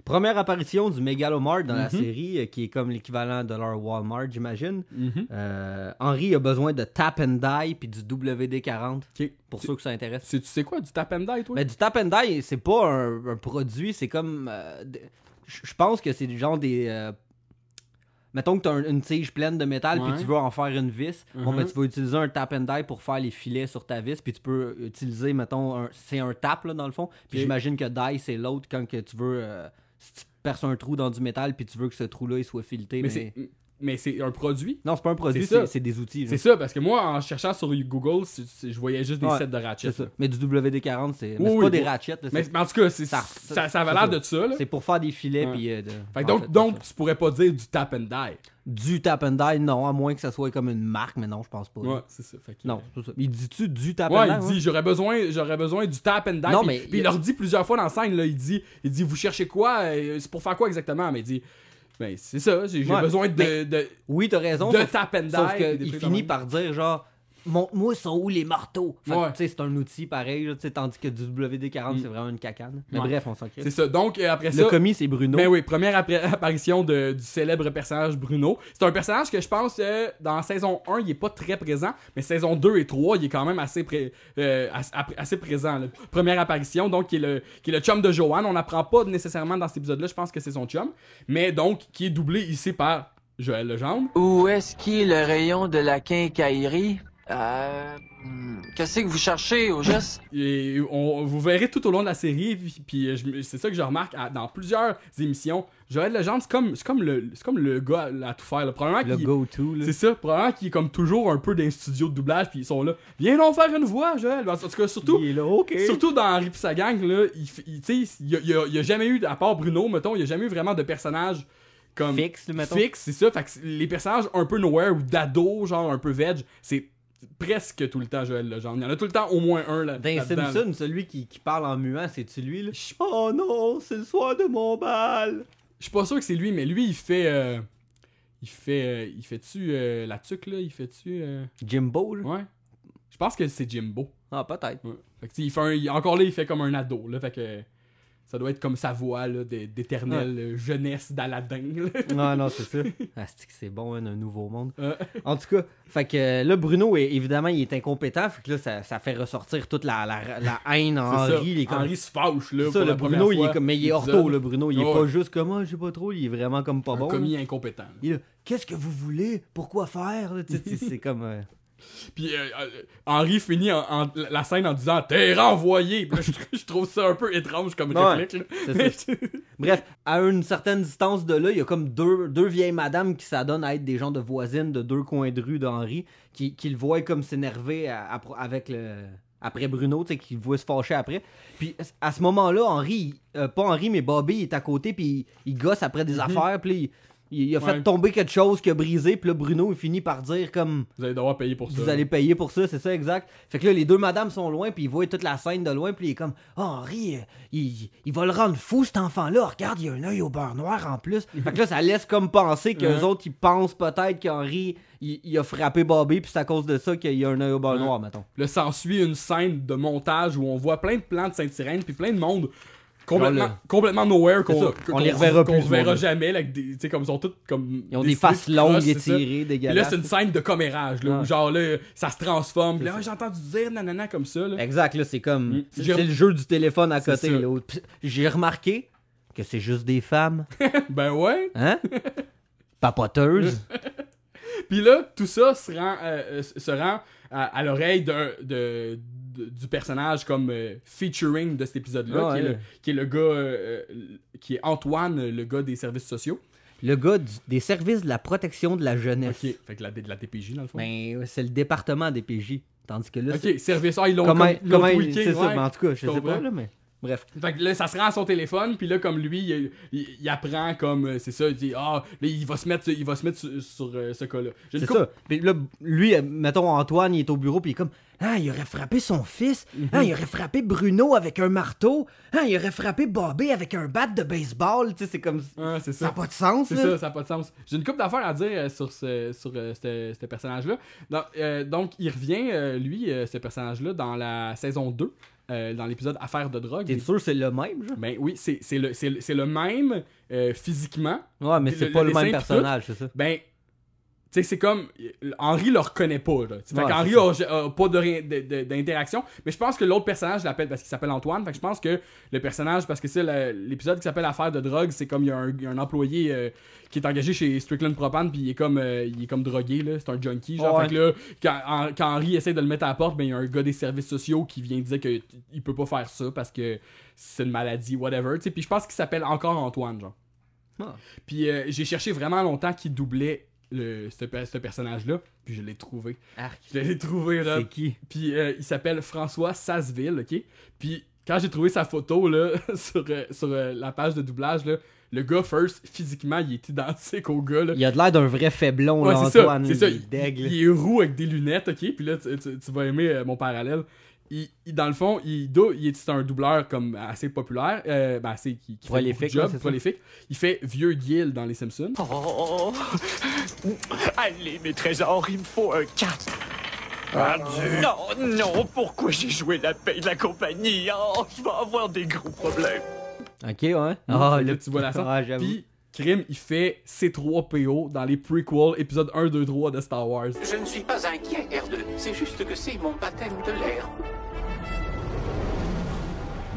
Première apparition du Megalomart dans la Mhm. série, euh, qui est comme l'équivalent de leur Walmart, j'imagine. Mhm. Euh, Henry a besoin de Tap and Die puis du WD-40, Ok. pour ceux que ça intéresse. c'est- Tu sais quoi, du tap and die, toi? Mais du Tap and Die, c'est pas un, un produit, c'est comme. euh, Je pense que c'est du genre des. euh, Mettons que tu as une tige pleine de métal puis tu veux en faire une vis. Bon, ben, tu vas utiliser un tap and die pour faire les filets sur ta vis. Puis tu peux utiliser, mettons, c'est un tap là, dans le fond. Puis j'imagine que die, c'est l'autre quand que tu veux. euh, si tu perces un trou dans du métal puis tu veux que ce trou-là il soit fileté. mais mais- c'est mais c'est un produit. Non, c'est pas un produit, C'est ça. c'est c'est des outils. C'est ça, parce que moi, en cherchant sur Google, je voyais juste des Ouais, sets de C'est ratchets. ça. Mais du WD-40, c'est mais Oui, pas des ratchets. Mais, mais en tout cas, c'est- Ça- ça, ça, avait c'est l'air de ça. Là. C'est pour faire des filets. Ouais. puis, euh, de- Fait donc, fait, donc tu pourrais pas dire du tap and die. Du tap and die, non, à moins que ça soit comme une marque, mais non, je pense pas. Ouais, c'est ça. Fait que- Non, c'est ça. Il dit-tu du tap Ouais, and il die? dit j'aurais besoin j'aurais besoin du tap and die. Non, puis, mais puis il- il leur dit plusieurs fois dans la scène là, il dit il dit vous cherchez quoi Euh, c'est pour faire quoi exactement? Mais il dit ben c'est ça, j'ai Ouais, besoin de mais de, Oui, t'as raison. de sauf, tap and die. sauf trucs de finit par dire genre. Montre-moi sont où les marteaux. Fait que, Ouais. tu sais, c'est un outil pareil, là, tandis que du WD-40, Mm. c'est vraiment une cacane. Mais Ouais. bref, on s'en crée. C'est ça. Donc euh, après Le ça commis, c'est Bruno. Mais oui, première appa- apparition de- du célèbre personnage Bruno. C'est un personnage que je pense euh, dans saison 1, il est pas très présent, mais saison 2 et 3, il est quand même assez, pré- euh, assez présent. là. Première apparition, donc qui est, le, qui est le chum de Joanne. On n'apprend pas nécessairement dans cet épisode-là, je pense que c'est son chum, mais donc qui est doublé ici par Joël Legendre. Où est-ce qu'il est le rayon de la quincaillerie? Euh... Qu'est-ce que vous cherchez au juste? Et on, vous verrez tout au long de la série, puis, puis, euh, c'est ça que je remarque à- dans plusieurs émissions. Joël Legendre, c'est comme, c'est comme, le, c'est comme le gars à, à tout faire. là. Probablement Le go-to. là. C'est ça, probablement qu'il est comme toujours un peu dans les studios de doublage, puis ils sont là. Viens donc faire une voix, Joël. En tout cas, surtout, Il est là, ok. surtout dans pis sa gang, là, il, il- tu sais, il y a, il y a- il y a jamais eu, à part Bruno, mettons, il y a jamais eu vraiment de personnage comme Fixe, mettons. fixe, c'est ça. Fait que les personnages un peu nowhere ou d'ado, genre un peu veg, c'est presque tout le temps Joël Legendre. Il y en a tout le temps au moins un là. Dans. Simpson, celui qui, qui parle en muant, c'est-tu lui, là? Oh non, c'est le soir de mon bal! Je suis pas sûr que c'est lui, mais lui, il fait. euh, il fait. euh, il fait-tu euh, la tuque, là? Il fait-tu. Jimbo, là? Ouais. Je pense que c'est Jimbo. Ah, peut-être. Ouais. Fait que, il fait un- encore là, il fait comme un ado, là. Fait que ça doit être comme sa voix, d'éternelle euh, jeunesse d'Aladin. Non, non, c'est ça. Ah, c'est bon, hein, un nouveau monde? Euh, En tout cas, fait que euh, là, Bruno, est- évidemment, il est incompétent. Fait que là, ça, ça fait ressortir toute la, la, la haine en. Henri. Il est comme... Henri se fâche, là. Ça, le Bruno, il est comme. Mais il est ortho, le Bruno. Il est Ouais. pas juste comme, ah, je sais pas trop. Il est vraiment comme pas Un bon. là. commis incompétent. là. Il est là, qu'est-ce que vous voulez? Pourquoi faire? c'est comme. euh, Puis euh, euh, Henri finit en- en- la scène en disant T'es renvoyé. Puis là, je, je trouve ça un peu étrange comme Ouais, réplique. là. Bref, à une certaine distance de là, il y a comme deux, deux vieilles madames qui s'adonnent à être des gens de voisines de deux coins de rue d'Henri, qui, qui le voient comme s'énerver avec le. Après Bruno, tu sais, qui le voit se fâcher après. Puis à ce moment-là, Henri, euh, pas Henri, mais Bobby il est à côté, puis il, il gosse après des affaires, puis il, a fait tomber quelque chose qui a brisé, puis là, Bruno, il finit par dire comme. Vous allez devoir payer pour ça. Vous allez payer pour ça, c'est ça, exact. Fait que là, les deux madames sont loin, puis ils voient toute la scène de loin, puis il est comme, oh, Henri, il, il va le rendre fou, cet enfant-là. Regarde, il a un œil au beurre noir en plus. fait que là, ça laisse comme penser qu'eux Ouais. autres, ils pensent peut-être qu'Henri, il, il a frappé Bobby, puis c'est à cause de ça qu'il y a un œil au beurre Ouais. noir, mettons. Là, s'ensuit une scène de montage où on voit plein de plans de Sainte-Sirène, puis plein de monde complètement, complètement nowhere qu'on on les reverra qu'on plus, ce verra monde-là. jamais. Là, avec des- tu sais, comme ils sont tous comme. Ils ont des faces longues, étirées, Puis là, dégueulasses. c'est une scène de commérage, là, où genre là, ça se transforme. Puis là, j'ai entendu dire nanana comme ça. Là. Exact, là, c'est comme. Mm. C'est le jeu du téléphone à côté. J'ai remarqué que c'est juste des femmes. Ben ouais. Hein? Papoteuses. Puis là, tout ça se rend, euh, euh, se rend à, à l'oreille d'un- de, de- du personnage comme euh, featuring de cet épisode-là, Ah qui, est ouais. le, qui est le gars, euh, qui est Antoine, le gars des services sociaux. Le gars du- des services de la protection de la jeunesse. Ok, fait que la, de la TPJ dans le fond. Ben, c'est le département des PJ. Tandis que là, ok, service, ah, ils l'ont comment, comme, comment c'est ça, ouais. mais en tout cas, je sais comprends. pas, là, mais bref. Fait que là, ça se rend à son téléphone, puis là, comme lui, il, il- il apprend comme, euh, c'est ça, il dit, ah, il va se mettre, il va se mettre sur, sur, euh, ce cas-là. C'est ça. Puis là, lui, euh, mettons, Antoine, il est au bureau, puis il est comme, Ah, il aurait frappé son fils. Ah, il aurait frappé Bruno avec un marteau. Ah, il aurait frappé Bobby avec un bat de baseball. Tu sais, c'est comme. C'est Ça n'a pas de sens, C'est ça, ça n'a pas de sens. J'ai une couple d'affaires à dire sur ce, sur, euh, ce, ce personnage-là. Donc, euh, donc, il revient, lui, ce personnage-là, dans la saison 2, euh, dans l'épisode Affaires de drogue. T'es sûr que c'est le même, genre? Ben oui, c'est le, le- même euh, physiquement. Ouais, mais c'est pas le, même personnage, c'est ça? Ben, sais, c'est comme. Henri le reconnaît pas, là. Fait Ouais, qu'Henri c'est a, a pas de- de- d'interaction. Mais je pense que l'autre personnage l'appelle parce qu'il s'appelle Antoine. Fait que je pense que le personnage, parce que c'est l'épisode qui s'appelle Affaires de drogue, c'est comme il y a un, il y a un employé euh, qui est engagé chez Strickland Propane, puis il est comme euh, il est comme drogué, là. C'est un junkie, genre. Ouais. Fait que là, quand, Hen- quand Henri essaie de le mettre à la porte, ben il y a un gars des services sociaux qui vient dire que t- il peut pas faire ça parce que c'est une maladie, whatever. tu sais. Puis je pense qu'il s'appelle encore Antoine, genre. Ah. Puis euh, j'ai cherché vraiment longtemps qui doublait le, ce, ce personnage-là, puis je l'ai trouvé. Arc. Je l'ai trouvé, là. C'est qui? Puis euh, il s'appelle François Sasseville, ok? Puis quand j'ai trouvé sa photo, là, sur, euh, sur euh, la page de doublage, là, le gars, first, physiquement, il est identique au gars, là. Il a de l'air d'un vrai faiblon, Ouais, là, c'est ça, Antoine. c'est ça. Il Il, est deg, là. il est roux avec des lunettes, ok? Puis là, tu, tu- tu vas aimer euh, mon parallèle. Il, il- dans le fond, il, dou- il c'est un doubleur comme assez populaire, euh, ben assez qui, qui fait Prolifique, beaucoup de prolifique. Il fait vieux Gil dans Les Simpsons. Oh Allez, mes trésors, il me faut un 4. Non, non, pourquoi j'ai joué la paix de la compagnie? Oh, je vais avoir des gros problèmes. Ok, ouais. Fait Ah, que là, là, tu vois la sorte. Ah. Puis, Crime, il fait C3PO dans les prequels, épisode 1, 2, 3 de Star Wars. Je ne suis pas inquiet, R2. C'est juste que c'est mon baptême de l'air.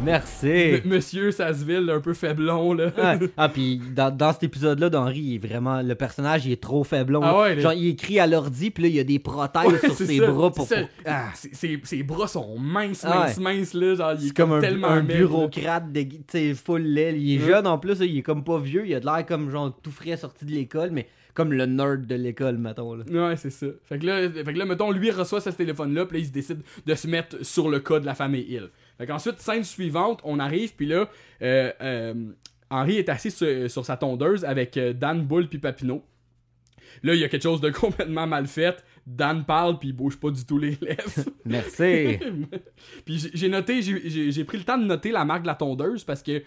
Merci. M- Monsieur Sasseville, un peu faiblon, là. Ouais. Ah, puis dans, dans cet épisode-là d'Henri, il est vraiment. Le personnage, il est trop faiblon. Ah ouais. Genre, il écrit à l'ordi, puis là, il y a des prothèses Ouais, sur ses ça, bras pour. pour- Ah, ses, ses bras sont minces, Ah minces, minces, là. Genre, il est c'est comme un, tellement un maigre, bureaucrate, de, tu sais, full laid. Il est jeune en plus, là, il est comme pas vieux. Il a de l'air comme genre tout frais sorti de l'école, mais comme le nerd de l'école, mettons. Là. Ouais, c'est ça. Fait que, là, fait que là, mettons, lui reçoit ce téléphone-là, puis là, il se décide de se mettre sur le cas de la famille Hill. Fait qu'ensuite, scène suivante, on arrive, puis là, euh, euh, Henri est assis sur, sur sa tondeuse avec euh, Dan, Bull, puis Papineau. Là, il y a quelque chose de complètement mal fait. Dan parle, puis il bouge pas du tout les lèvres. Merci. puis j'ai- noté, j'ai- pris le temps de noter la marque de la tondeuse parce que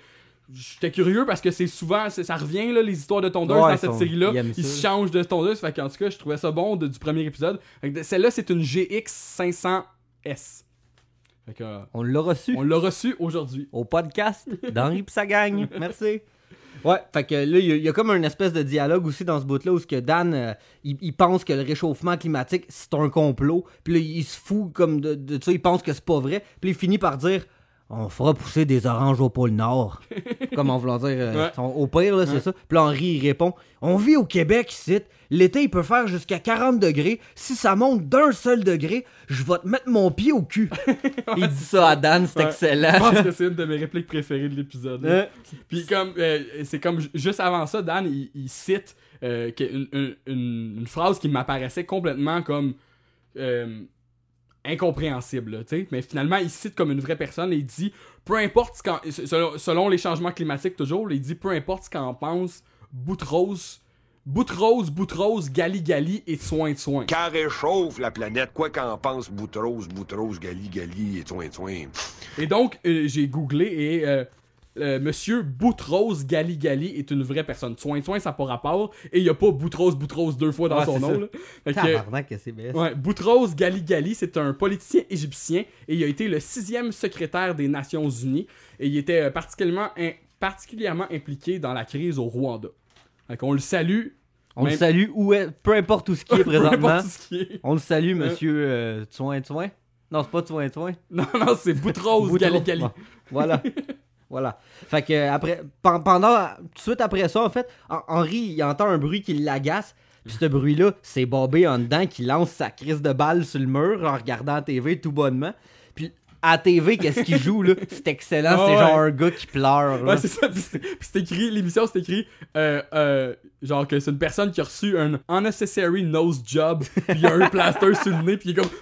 j'étais curieux parce que c'est souvent, ça revient là, les histoires de tondeuse Ouais, dans cette sont- série-là. ils se changent de tondeuse. Fait qu'en tout cas, je trouvais ça bon de- du premier épisode. Celle-là, c'est une GX 500S. Fait que, euh, On l'a reçu on l'a reçu aujourd'hui. au podcast d'Henri pis sa gang. Merci. Ouais, fait que là, il y, a- il y a comme une espèce de dialogue aussi dans ce bout-là où ce que Dan, euh, il, il pense que le réchauffement climatique, c'est un complot. Puis là, il se fout comme de, de ça, il pense que c'est pas vrai. Puis il finit par dire On fera pousser des oranges au pôle Nord. comme en voulant dire euh, Ouais. Au pire, là, c'est ça. Puis là, Henri, il répond On vit au Québec ici. L'été, il peut faire jusqu'à 40 degrés. Si ça monte d'un seul degré, je vais te mettre mon pied au cul. il dit ça à Dan, c'est Ouais. Je excellent. pense que c'est une de mes répliques préférées de l'épisode. là. Puis comme euh, c'est comme ju- juste avant ça, Dan il, il cite euh, que- une, une- une- une phrase qui m'apparaissait complètement comme euh, incompréhensible, là, tu sais. Mais finalement, il cite comme une vraie personne et il dit peu importe ce qu'en- selon, selon les changements climatiques toujours, il dit peu importe ce qu'en pense Boutros, Boutros, Boutros, Gali Gali et Soin de Soin. Quand réchauffe la planète, quoi qu'en pense Boutros, Boutros, Gali, Gali et Toin, Toin. Et donc, euh, j'ai googlé et euh, euh, Monsieur Boutros Gali Gali est une vraie personne. Soin Soin, ça n'a pas rapport. Et il n'y a pas Boutros Boutros deux fois dans Ouais, son nom. là. Fait que, que c'est ouais, Boutros Gali Gali, c'est un politicien égyptien et il a été le sixième secrétaire des Nations Unies. Et il était euh, particulièrement, particulièrement impliqué dans la crise au Rwanda. Fait qu'on le salue. On le salue où est, peu importe où ce qui est présentement. ce qui est. On le salue, monsieur euh, Tsoin Tsoin. Non, c'est pas Tsoin Tsoin. Non, non, c'est Boutros Boutros. Gali Gali. Bon, voilà. voilà. Fait que après, pen- pendant, tout de suite après ça, en fait, Hen- Henri, il entend un bruit qui l'agace. Puis ce bruit-là, c'est Bobby en dedans qui lance sa crise de balle sur le mur en regardant la TV tout bonnement. Puis à la TV, qu'est-ce qu'il joue là? C'est excellent, c'est ouais. genre un gars qui pleure. là. Ouais, c'est ça. Puis c'est puis c'est écrit, l'émission, c'est écrit, euh, euh, genre que c'est une personne qui a reçu un unnecessary nose job, puis il y a un plaster sur le nez, puis il est comme.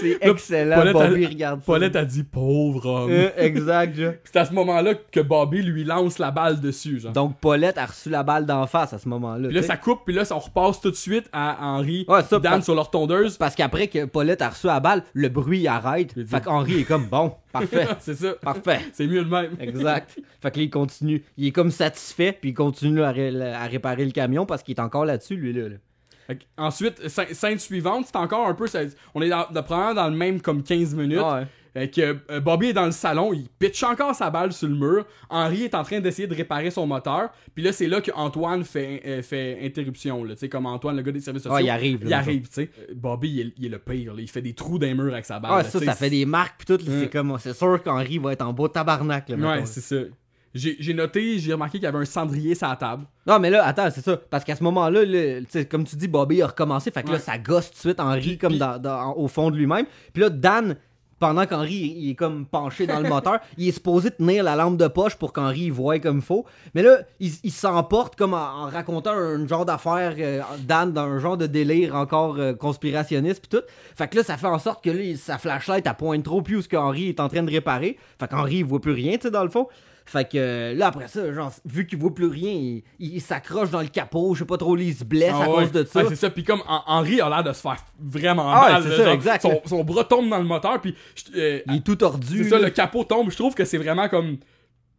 C'est excellent. Paulette Bobby a- regarde ça. Paulette a dit pauvre homme. Euh, exact. C'est à ce moment-là que Bobby lui lance la balle dessus, genre. Donc, Paulette a reçu la balle d'en face à ce moment-là. Puis là, ça coupe, puis là, on repasse tout de suite à Henry, Ouais, ça, Dan sur leur tondeuse. Parce qu'après que Paulette a reçu la balle, le bruit arrête. Fait qu'Henri est comme bon, parfait, c'est ça. parfait. C'est mieux de même. Exact. Fait que là, il continue. Il est comme satisfait, puis il continue à, ré- à réparer le camion parce qu'il est encore là-dessus, lui, là. Ensuite, scè- scène suivante, c'est encore un peu. ça- On est dans, de- probablement dans le même comme 15 minutes. Ouais. Fait que euh, Bobby est dans le salon, il pitch encore sa balle sur le mur. Henry est en train d'essayer de réparer son moteur. Puis là, c'est là que Antoine fait, euh, fait interruption. Tu sais, comme Antoine, le gars des services sociaux. Ouais, il arrive, là, Il arrive, tu sais. Euh, Bobby, il est, il est le pire. là. Il fait des trous les murs avec sa balle. Ah, là, ça, ça fait des marques, puis tout. Mm. C'est comme, c'est sûr qu'Henri va être en beau tabarnak, là. Ouais, c'est ça. J'ai noté, j'ai remarqué qu'il y avait un cendrier sur la table. Non, mais là, attends, c'est ça. Parce qu'à ce moment-là, comme tu dis, Bobby a recommencé. Fait que là, ça gosse tout de suite Henri Puis- comme puis- dans, dans- au fond de lui-même. Puis là, Dan, pendant qu'Henri il est comme penché dans le moteur, il est supposé tenir la lampe de poche pour qu'Henri il voie comme faut. Mais là, il, il s'emporte comme en, racontant un genre d'affaire, euh, Dan, dans un genre de délire encore euh, conspirationniste puis tout. Fait que là, ça fait en sorte que là, il- sa flashlight, elle pointe trop plus ce qu'Henri est en train de réparer. Fait qu'Henri, il voit plus rien, tu sais, dans le fond. Fait que euh, là, après ça, genre, vu qu'il voit plus rien, il, il s'accroche dans le capot, je sais pas trop, il se blesse à Ah ouais. cause de ça. Ouais, c'est ça. Puis comme Hen- Henry a l'air de se faire vraiment Ah ouais, mal. là, ça, genre, exact. Son, son bras tombe dans le moteur. Puis euh, il est tout tordu. c'est ça, le capot tombe. Je trouve que c'est vraiment comme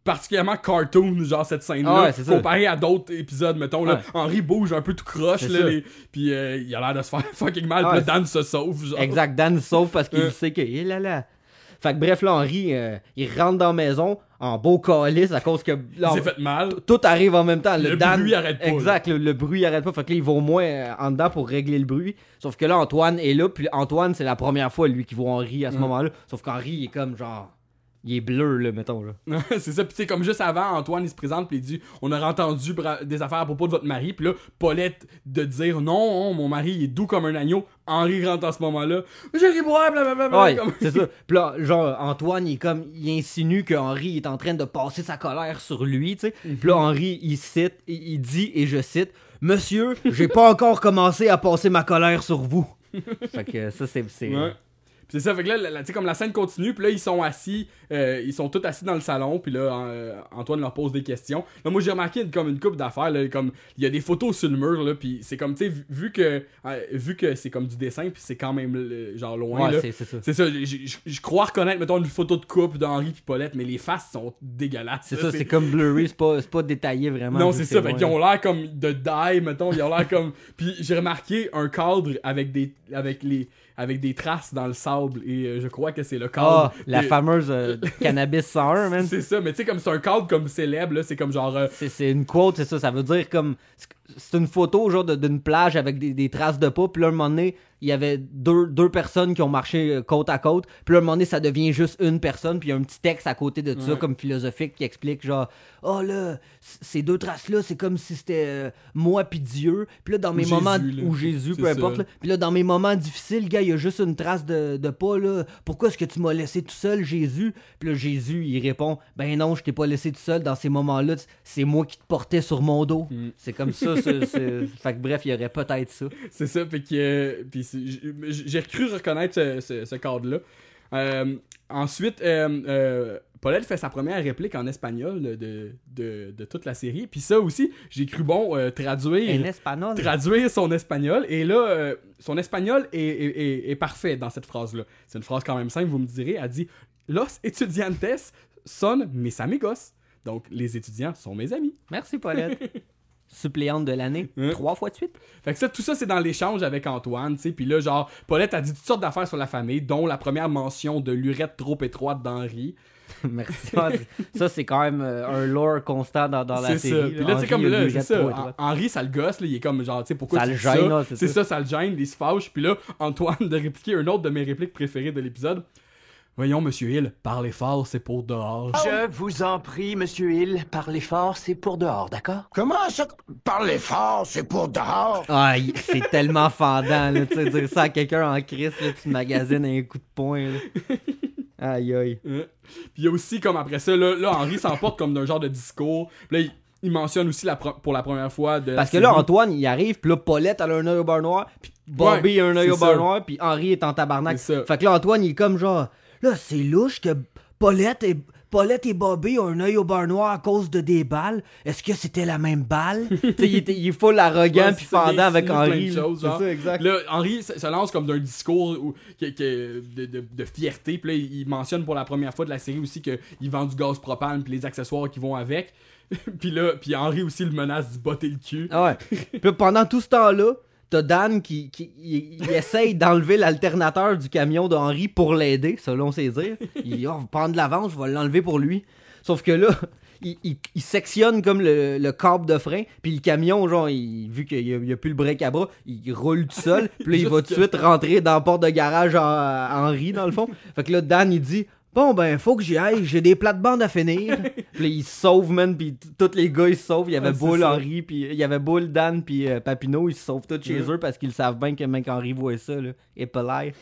particulièrement cartoon, genre cette Ah scène-là, ouais, c'est ça. comparé à d'autres épisodes, mettons. Là, Ouais. Henry bouge un peu tout croche, là, les- puis euh, il a l'air de se faire fucking mal. Ah puis ouais, là, Dan se sauve. Genre. Exact, Dan se sauve parce qu'il Euh. sait que. Eh là là. Fait que bref, là, Henri, euh, il rentre dans la maison en beau calice à cause que. Là, s'est fait mal. tout arrive en même temps. Le, Le Dan- bruit arrête pas, Exact, le, le bruit arrête pas. Fait que là, il va au moins euh, en dedans pour régler le bruit. Sauf que là, Antoine est là. Puis Antoine, c'est la première fois, lui, qui voit Henri à ce Mm. moment-là. Sauf qu'Henri, il est comme genre. Il est bleu, là, mettons. Là. c'est ça. Puis tu sais, comme juste avant, Antoine, il se présente, puis il dit On a entendu des affaires à propos de votre mari. Puis là, Paulette de dire Non, mon mari, il est doux comme un agneau. Henri rentre à ce moment-là. J'ai ri boire, blablabla. Ouais, comme- c'est ça. Puis là, genre, Antoine, il est comme, il insinue que Henri est en train de passer sa colère sur lui, tu sais. Mhm. Puis là, Henri, il cite, il, il dit, et je cite, Monsieur, j'ai pas encore commencé à passer ma colère sur vous. fait que ça, c'est. c'est- Ouais. C'est ça, fait que là, la- la- tu sais, comme la scène continue, puis là, ils sont assis, euh, ils sont tous assis dans le salon, puis là, euh, Antoine leur pose des questions. Là, moi, j'ai remarqué une- comme une coupe d'affaires, là, comme, il y a des photos sur le mur, là, puis c'est comme, tu sais, vu, que, euh, vu que c'est comme du dessin, puis c'est quand même, genre, loin, Ouais, là. c'est ça. C'est ça, je crois reconnaître, mettons, une photo de couple d'Henri puis Paulette, mais les faces sont dégueulasses. C'est ça, c'est comme blurry, c'est pas, c'est pas détaillé vraiment. non, c'est ça. Fait qu'ils ont l'air comme de die, mettons. Ils ont l'air comme. Puis j'ai remarqué un cadre avec des, avec les, avec des traces dans le sable. Et euh, je crois que c'est le Ah, cadre. la Et- fameuse euh, Cannabis 101, man. C'est ça, mais tu sais, comme c'est un cadre comme célèbre, là, c'est comme genre. euh, C'est une quote, c'est ça. Ça veut dire comme. C'est une photo, genre, d'une plage avec des, des traces de pas. Puis là, un moment donné, il y avait deux, deux personnes qui ont marché euh, côte à côte. Puis là, un moment donné, ça devient juste une personne. Puis il y a un petit texte à côté de ça, Ouais. comme philosophique, qui explique, genre, oh là, c- ces deux traces-là, c'est comme si c'était euh, moi puis Dieu. Puis là, dans mes Jésus, moments. là. Ou Jésus, peu importe. là. Puis là, dans mes moments difficiles, gars, il y a juste une trace de, de pas, là. Pourquoi est-ce que tu m'as laissé tout seul, Jésus? Puis là, Jésus, il répond, ben non, je t'ai pas laissé tout seul dans ces moments-là. C'est moi qui te portais sur mon dos. Mm. C'est comme ça. c'est- Fait que bref, il y aurait peut-être ça. C'est ça, fait que. puis j'ai- cru reconnaître ce, ce- ce cadre-là. Euh, ensuite, euh, euh, Paulette fait sa première réplique en espagnol de, de, de toute la série. Puis ça aussi, j'ai cru bon traduire. Traduire son espagnol. Et là, son espagnol est, est- est- est parfait dans cette phrase-là. C'est une phrase quand même simple, vous me direz. Elle dit Los estudiantes son mis amigos. Donc, les étudiants sont mes amis. Merci, Paulette. Suppléante de l'année, Hein? trois fois de suite. Fait que ça, tout ça, c'est dans l'échange avec Antoine, tu sais. Puis là, genre, Paulette a dit toutes sortes d'affaires sur la famille, dont la première mention de l'urette trop étroite d'Henri. Merci. Ça, c'est quand même euh, un lore constant dans, dans la C'est série. ça. Puis là, Henri, comme là, c'est ça. Henri, ça le gosse, là. Il est comme, genre, tu sais, pourquoi Ça le gêne, c'est C'est ça. ça, ça le gêne, il se fâche. Puis là, Antoine de répliquer une autre de mes répliques préférées de l'épisode. Voyons, monsieur Hill, parlez fort, c'est pour dehors. Je vous en prie, monsieur Hill, parlez fort, c'est pour dehors, d'accord? Comment ça? Parlez fort, c'est pour dehors? Ah, il- c'est tellement fendant, là. Tu sais, dire ça à quelqu'un en crise, là, tu magasines un coup de poing, là. Aïe, aïe. Hein. Puis il y a aussi, comme après ça, là, là Henri s'emporte comme d'un genre de discours. Puis là, il, il mentionne aussi la pour la première fois de. Parce que là. Antoine, il arrive, puis là, Paulette, elle a un œil au beurre noir, puis Bobby Ouais, a un œil au beurre noir, puis Henri est en tabarnak. C'est ça. Fait que là, Antoine, il est comme genre, là, c'est louche que Paulette et, Paulette et Bobby ont un œil au beurre noir à cause de des balles. Est-ce que c'était la même balle? il, était- il est full arrogant, puis fendant avec Henri. de là. choses, C'est genre. ça, exact. Là, Henri se, lance comme d'un discours où- que- que- de, de- de fierté. Puis là, il mentionne pour la première fois de la série aussi qu'il vend du gaz propane puis les accessoires qui vont avec. puis là, puis Henri aussi le menace d'y botter le cul. Ah ouais. Puis pendant tout ce temps-là, t'as Dan qui, qui il, il essaye d'enlever l'alternateur du camion d'Henri pour l'aider, selon ses dires. Il dit, oh, prendre de l'avance, je vais l'enlever pour lui. Sauf que là, il, il- il sectionne comme le, le câble de frein, puis le camion, genre, il- vu qu'il n'y a, plus le break à bras, il roule tout seul, puis là, il va tout de suite rentrer dans la porte de garage à, à Henri, dans le fond. Fait que là, Dan, il dit, Bon, ben, faut que j'y aille, j'ai des plates-bandes à finir. puis là, il se sauve, man, puis tous les gars, ils se sauvent. Il y avait Bull. Henri, puis il y avait Bull, Dan, puis euh, Papineau, ils se sauvent tous chez Ouais. eux parce qu'ils savent bien que mec Henri voit ça, là. Épelaire.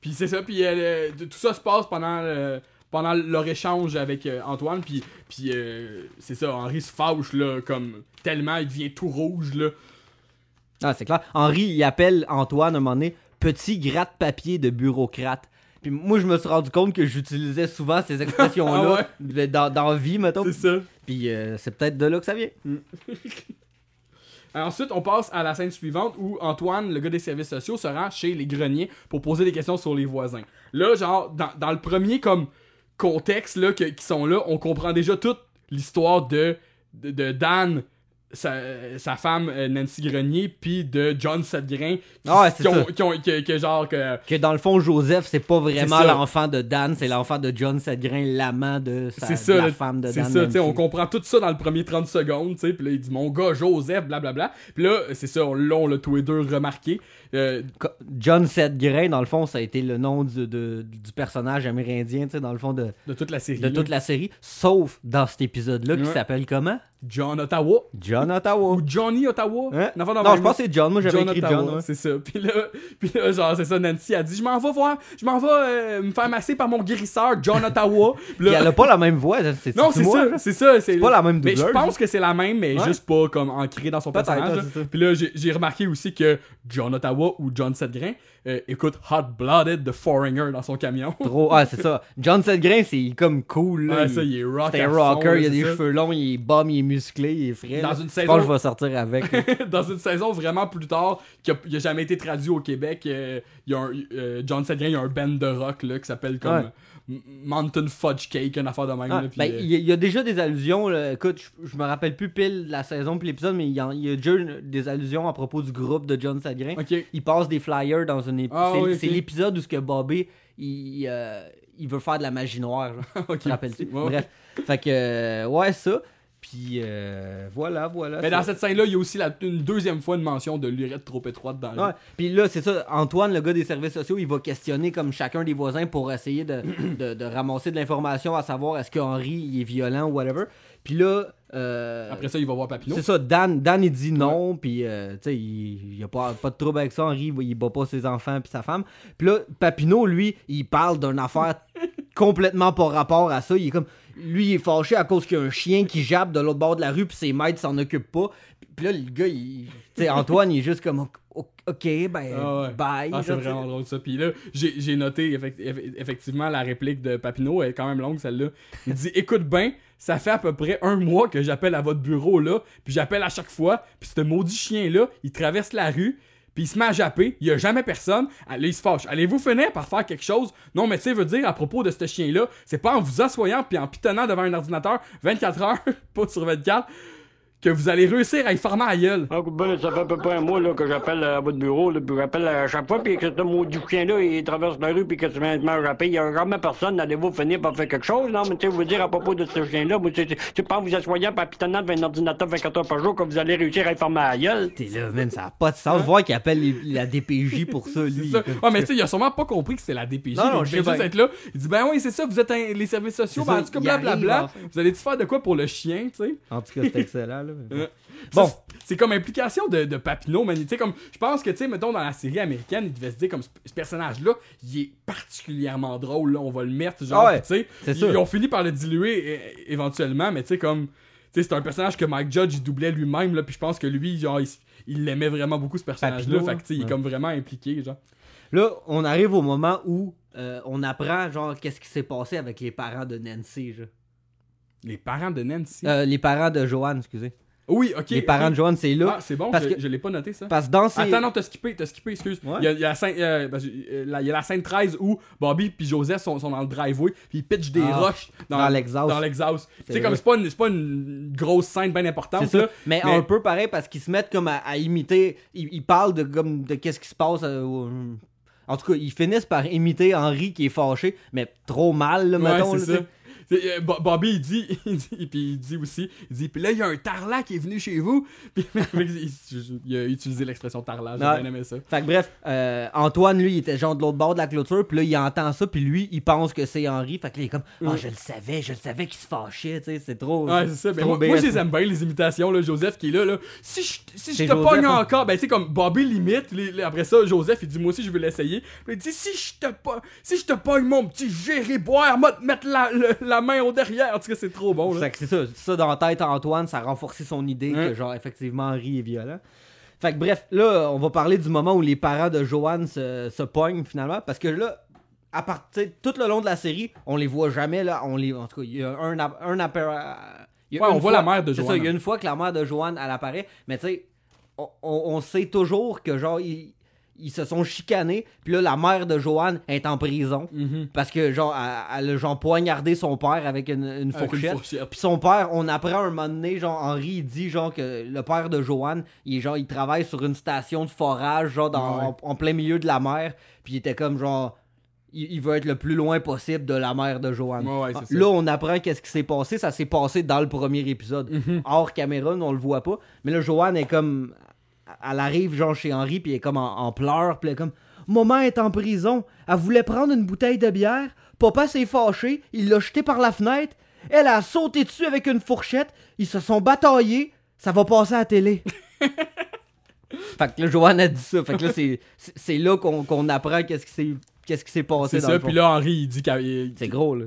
Puis c'est ça, puis euh, le- tout ça se passe pendant le- pendant leur échange avec euh, Antoine, puis puis euh, c'est ça, Henri se fâche là, comme tellement, il devient tout rouge là. Ah, c'est clair. Henri, il appelle Antoine à un moment donné petit gratte-papier de bureaucrate. Puis moi, je me suis rendu compte que j'utilisais souvent ces expressions-là Ah dans, dans la vie, mettons. C'est ça. Puis euh, c'est peut-être de là que ça vient. Alors, Ensuite, on passe à la scène suivante où Antoine, le gars des services sociaux, se rend chez les greniers pour poser des questions sur les voisins. Là, genre, dans, dans le premier comme contexte là, que- qui sont là, on comprend déjà toute l'histoire de, de, de Dan, sa, sa femme euh, Nancy Grenier, puis de John Sedgrain, qui, Ah c'est qui ont, ça. qui ont- que, que genre que Que dans le fond, Joseph, c'est pas vraiment C'est ça. l'enfant de Dan, c'est l'enfant de John Sedgrain, l'amant de, sa- C'est de ça, la là, femme de c'est Dan. ça, tu sais, Nancy. on comprend tout ça dans le premier 30 secondes, tu sais, puis là, il dit mon gars Joseph, blablabla. Puis là, c'est ça, on, là, on l'a tous les deux remarqué. Euh, John Sedgrain, dans le fond, ça a été le nom du, de- du personnage amérindien, tu sais, dans le fond, de, de toute la série. de toute là. la série, sauf dans cet épisode-là qui Ouais. s'appelle comment? John Ottawa. John Ottawa. Ou Johnny Ottawa. Hein? De Non, même, je pense que c'est John. Moi, j'avais écrit Ottawa, John. ouais. c'est ça. Puis là, puis là, genre, c'est ça, Nancy a dit Je m'en vais voir, je m'en vais euh, me faire masser par mon guérisseur, John Ottawa. Puis là- elle a pas la même voix. c'est Non, c'est ça, c'est ça. C'est pas la même Mais je pense que c'est la même, mais Ouais. juste pas comme ancrée dans son personnage. Puis là, j'ai remarqué aussi que John Ottawa ou John Sedgrain euh, écoute Hot Blooded de Foreigner dans son camion. Trop. Ah, c'est ça. John Sedgrain, c'est comme cool. Là. Ouais, ça, il est rock C'est un rocker, il a des ça. cheveux longs, il est bum, il est musclé, il est frais. Dans là. une Je saison- je vais sortir avec. dans une saison vraiment plus tard, qui a, il a jamais été traduit au Québec, euh, il y a un, euh, John Sedgrain, il y a un band de rock là, qui s'appelle comme Ouais. Mountain Fudge Cake, une affaire de même. Ah, là, ben, euh, il y, a- il y a déjà des allusions. là. Écoute, je, je me rappelle plus pile la saison puis l'épisode, mais il y, a, il y a déjà une- des allusions à propos du groupe de John Sedgrain. Ok. Il passe des flyers dans un épisode. Ah c'est oui, l'épisode où ce que Bobby il, euh, il veut faire de la magie noire. genre. Ok. Tu te rappelles-tu? Ouais. Bref. Fait que, euh, ouais, ça. Puis, euh, voilà, voilà. Mais dans cette scène-là, il y a aussi la- une deuxième fois une mention de l'urette trop étroite dans le. Ouais. Puis là, c'est ça, Antoine, le gars des services sociaux, il va questionner comme chacun des voisins pour essayer de, de, de ramasser de l'information à savoir est-ce que Henri il est violent ou whatever. Puis là, euh, Après ça, il va voir Papineau. c'est ça, Dan, Dan il dit non, puis euh, tu sais, il, il a pas, pas de trouble avec ça, Henri, il, il bat pas ses enfants puis sa femme. Puis là, Papineau, lui, il parle d'une affaire complètement pas rapport à ça. Il est comme, lui, il est fâché à cause qu'il y a un chien qui jappe de l'autre bord de la rue, puis ses maîtres s'en occupent pas. Puis là, le gars, il, tu sais, Antoine, il est juste comme, ok, ben, Ah ouais. bye. Ah, c'est vraiment drôle ça. Puis là, j'ai noté effect- eff- effectivement la réplique de Papineau, elle est quand même longue celle-là. Il dit Écoute bien, ça fait à peu près un mois que j'appelle à votre bureau là, puis j'appelle à chaque fois, puis ce maudit chien-là, il traverse la rue, puis il se met à japper, il y a jamais personne. Là, il se fâche. Allez-vous finir par faire quelque chose? Non, mais tu sais, veut dire à propos de ce chien-là, c'est pas en vous assoyant puis en pitonnant devant un ordinateur 24 heures, pas sur 24, que vous allez réussir à y former à gueule. Ah, ben, ça fait à peu près un mois là, que j'appelle à votre bureau, là, puis j'appelle à chaque fois, puis que ce maudit chien-là, il traverse la rue, puis que tu viens de me rappeler, il y a jamais personne, allez-vous finir par faire quelque chose? Non, mais tu sais, vous dire à propos de ce chien-là, c'est c'est pas en vous assoyant par pitonnant devant un ordinateur 24 heures par jour que vous allez réussir à y former à gueule. T'es là, man, ça a pas de sens. Voir qu'il appelle les- la DPJ pour ça, lui. C'est ça. Ouais, mais tu sais, il a sûrement pas compris que c'était la DPJ. Non, non, je juste être là. Il dit, ben oui, c'est ça, vous êtes un- les services sociaux. C'est Ben, ça, en tout cas, blablabla. Vous allez-tu faire de quoi pour le chien, tu sais? En tout cas, c'est excellent, là. Euh, Bon. ça, c'est- comme implication de, de Papineau, man. Comme, je pense que, tu sais, mettons, dans la série américaine, il devait se dire, comme, ce, personnage-là, il est particulièrement drôle, là. On va le mettre, genre, Ah ouais, tu sais. Ils, ont fini par le diluer é- éventuellement, mais tu sais, comme. sais, c'est un personnage que Mike Judge il doublait lui-même, là, puis je pense que lui, genre, il, l'aimait vraiment beaucoup ce personnage-là. Papineau, Fait que, tu sais, il est comme vraiment impliqué, genre. Là, on arrive au moment où euh, on apprend, genre, qu'est-ce qui s'est passé avec les parents de Nancy, genre. Les parents de Nancy? Euh, les parents de Joanne, excusez. Oui, ok. les parents de Joanne, c'est là. Ah, c'est bon, parce je, que- je l'ai pas noté ça. Parce que dans ces... Attends, non, t'as skippé, t'as skippé, excuse. Ouais. Il, y a, il y a la scène, euh, euh, il y a la scène 13 où Bobby puis Joseph sont, sont dans le driveway, puis ils pitchent des Ah, roches dans, l'exhaust. Dans l'exhaust. Tu C'est sais, vrai. comme c'est pas, une- pas une grosse scène bien importante. Ça. là, Mais, mais- un peu pareil parce qu'ils se mettent comme à, à imiter. Ils, ils parlent de comme de qu'est-ce qui se passe. euh, en tout cas, ils finissent par imiter Henri qui est fâché, mais trop mal, là, Ouais, mettons. Euh, Bo- Bobby, il dit, il dit, puis il dit aussi, il dit, puis là, il y a un tarlat qui est venu chez vous. Puis il, il a utilisé l'expression tarlat, j'ai Ouais. bien aimé ça. Fait que bref, euh, Antoine, lui, il était genre de l'autre bord de la clôture, puis là, il entend ça, puis lui, il pense que c'est Henri. Fait que là, il est comme, ah, Mm. je le savais, je le savais qu'il se fâchait, tu sais, c'est trop. Ouais, c'est ça. Ben, trop moi, je les aime bien, les imitations. Là, Joseph qui est là. là. Si je, si je te Joseph, pogne hein? encore, ben, tu sais, comme Bobby limite. les- les- après ça, Joseph, il dit, moi aussi, je veux l'essayer. Il dit, si je te pogne, si je te pogne, mon petit géré boire, moi, te mettre la, le- la main au derrière. En tout cas, c'est trop bon. Là. C'est ça, ça dans la tête Antoine, ça a renforcé son idée que genre effectivement Henri est violent. Fait que bref, là, on va parler du moment où les parents de Joanne se, se pognent finalement, parce que là, à partir tout le long de la série, on les voit jamais là, on les, en tout cas, il y a un un il y a Ouais, une on voit la mère de Joanne. il y a une fois que la mère de Joanne elle apparaît, mais tu sais, on, on- on sait toujours que genre ils, ils se sont chicanés, puis là la mère de Joanne est en prison Mhm. parce que genre elle, a genre poignardé son père avec une, fourchette. Puis son père, on apprend un moment donné, genre Henri il dit genre que le père de Joanne, il genre il travaille sur une station de forage genre dans, Ouais. en, en plein milieu de la mer, puis il était comme genre il, il veut être le plus loin possible de la mère de Joanne. Ouais, ouais, c'est Ah. Là, on apprend qu'est-ce qui s'est passé, ça s'est passé dans le premier épisode. Mhm. Hors caméra, on le voit pas, mais là Joanne est comme elle arrive genre chez Henri puis elle est comme en, en pleurs, puis elle est comme Maman est en prison, elle voulait prendre une bouteille de bière, papa s'est fâché, il l'a jeté par la fenêtre, elle a sauté dessus avec une fourchette, ils se sont bataillés, ça va passer à la télé. fait que là, Joanne a dit ça, fait que là, c'est, c'est, là qu'on, qu'on apprend qu'est-ce qui s'est, qu'est-ce qui s'est passé C'est dans ça. Puis là, Henri, il dit qu'elle C'est gros, là.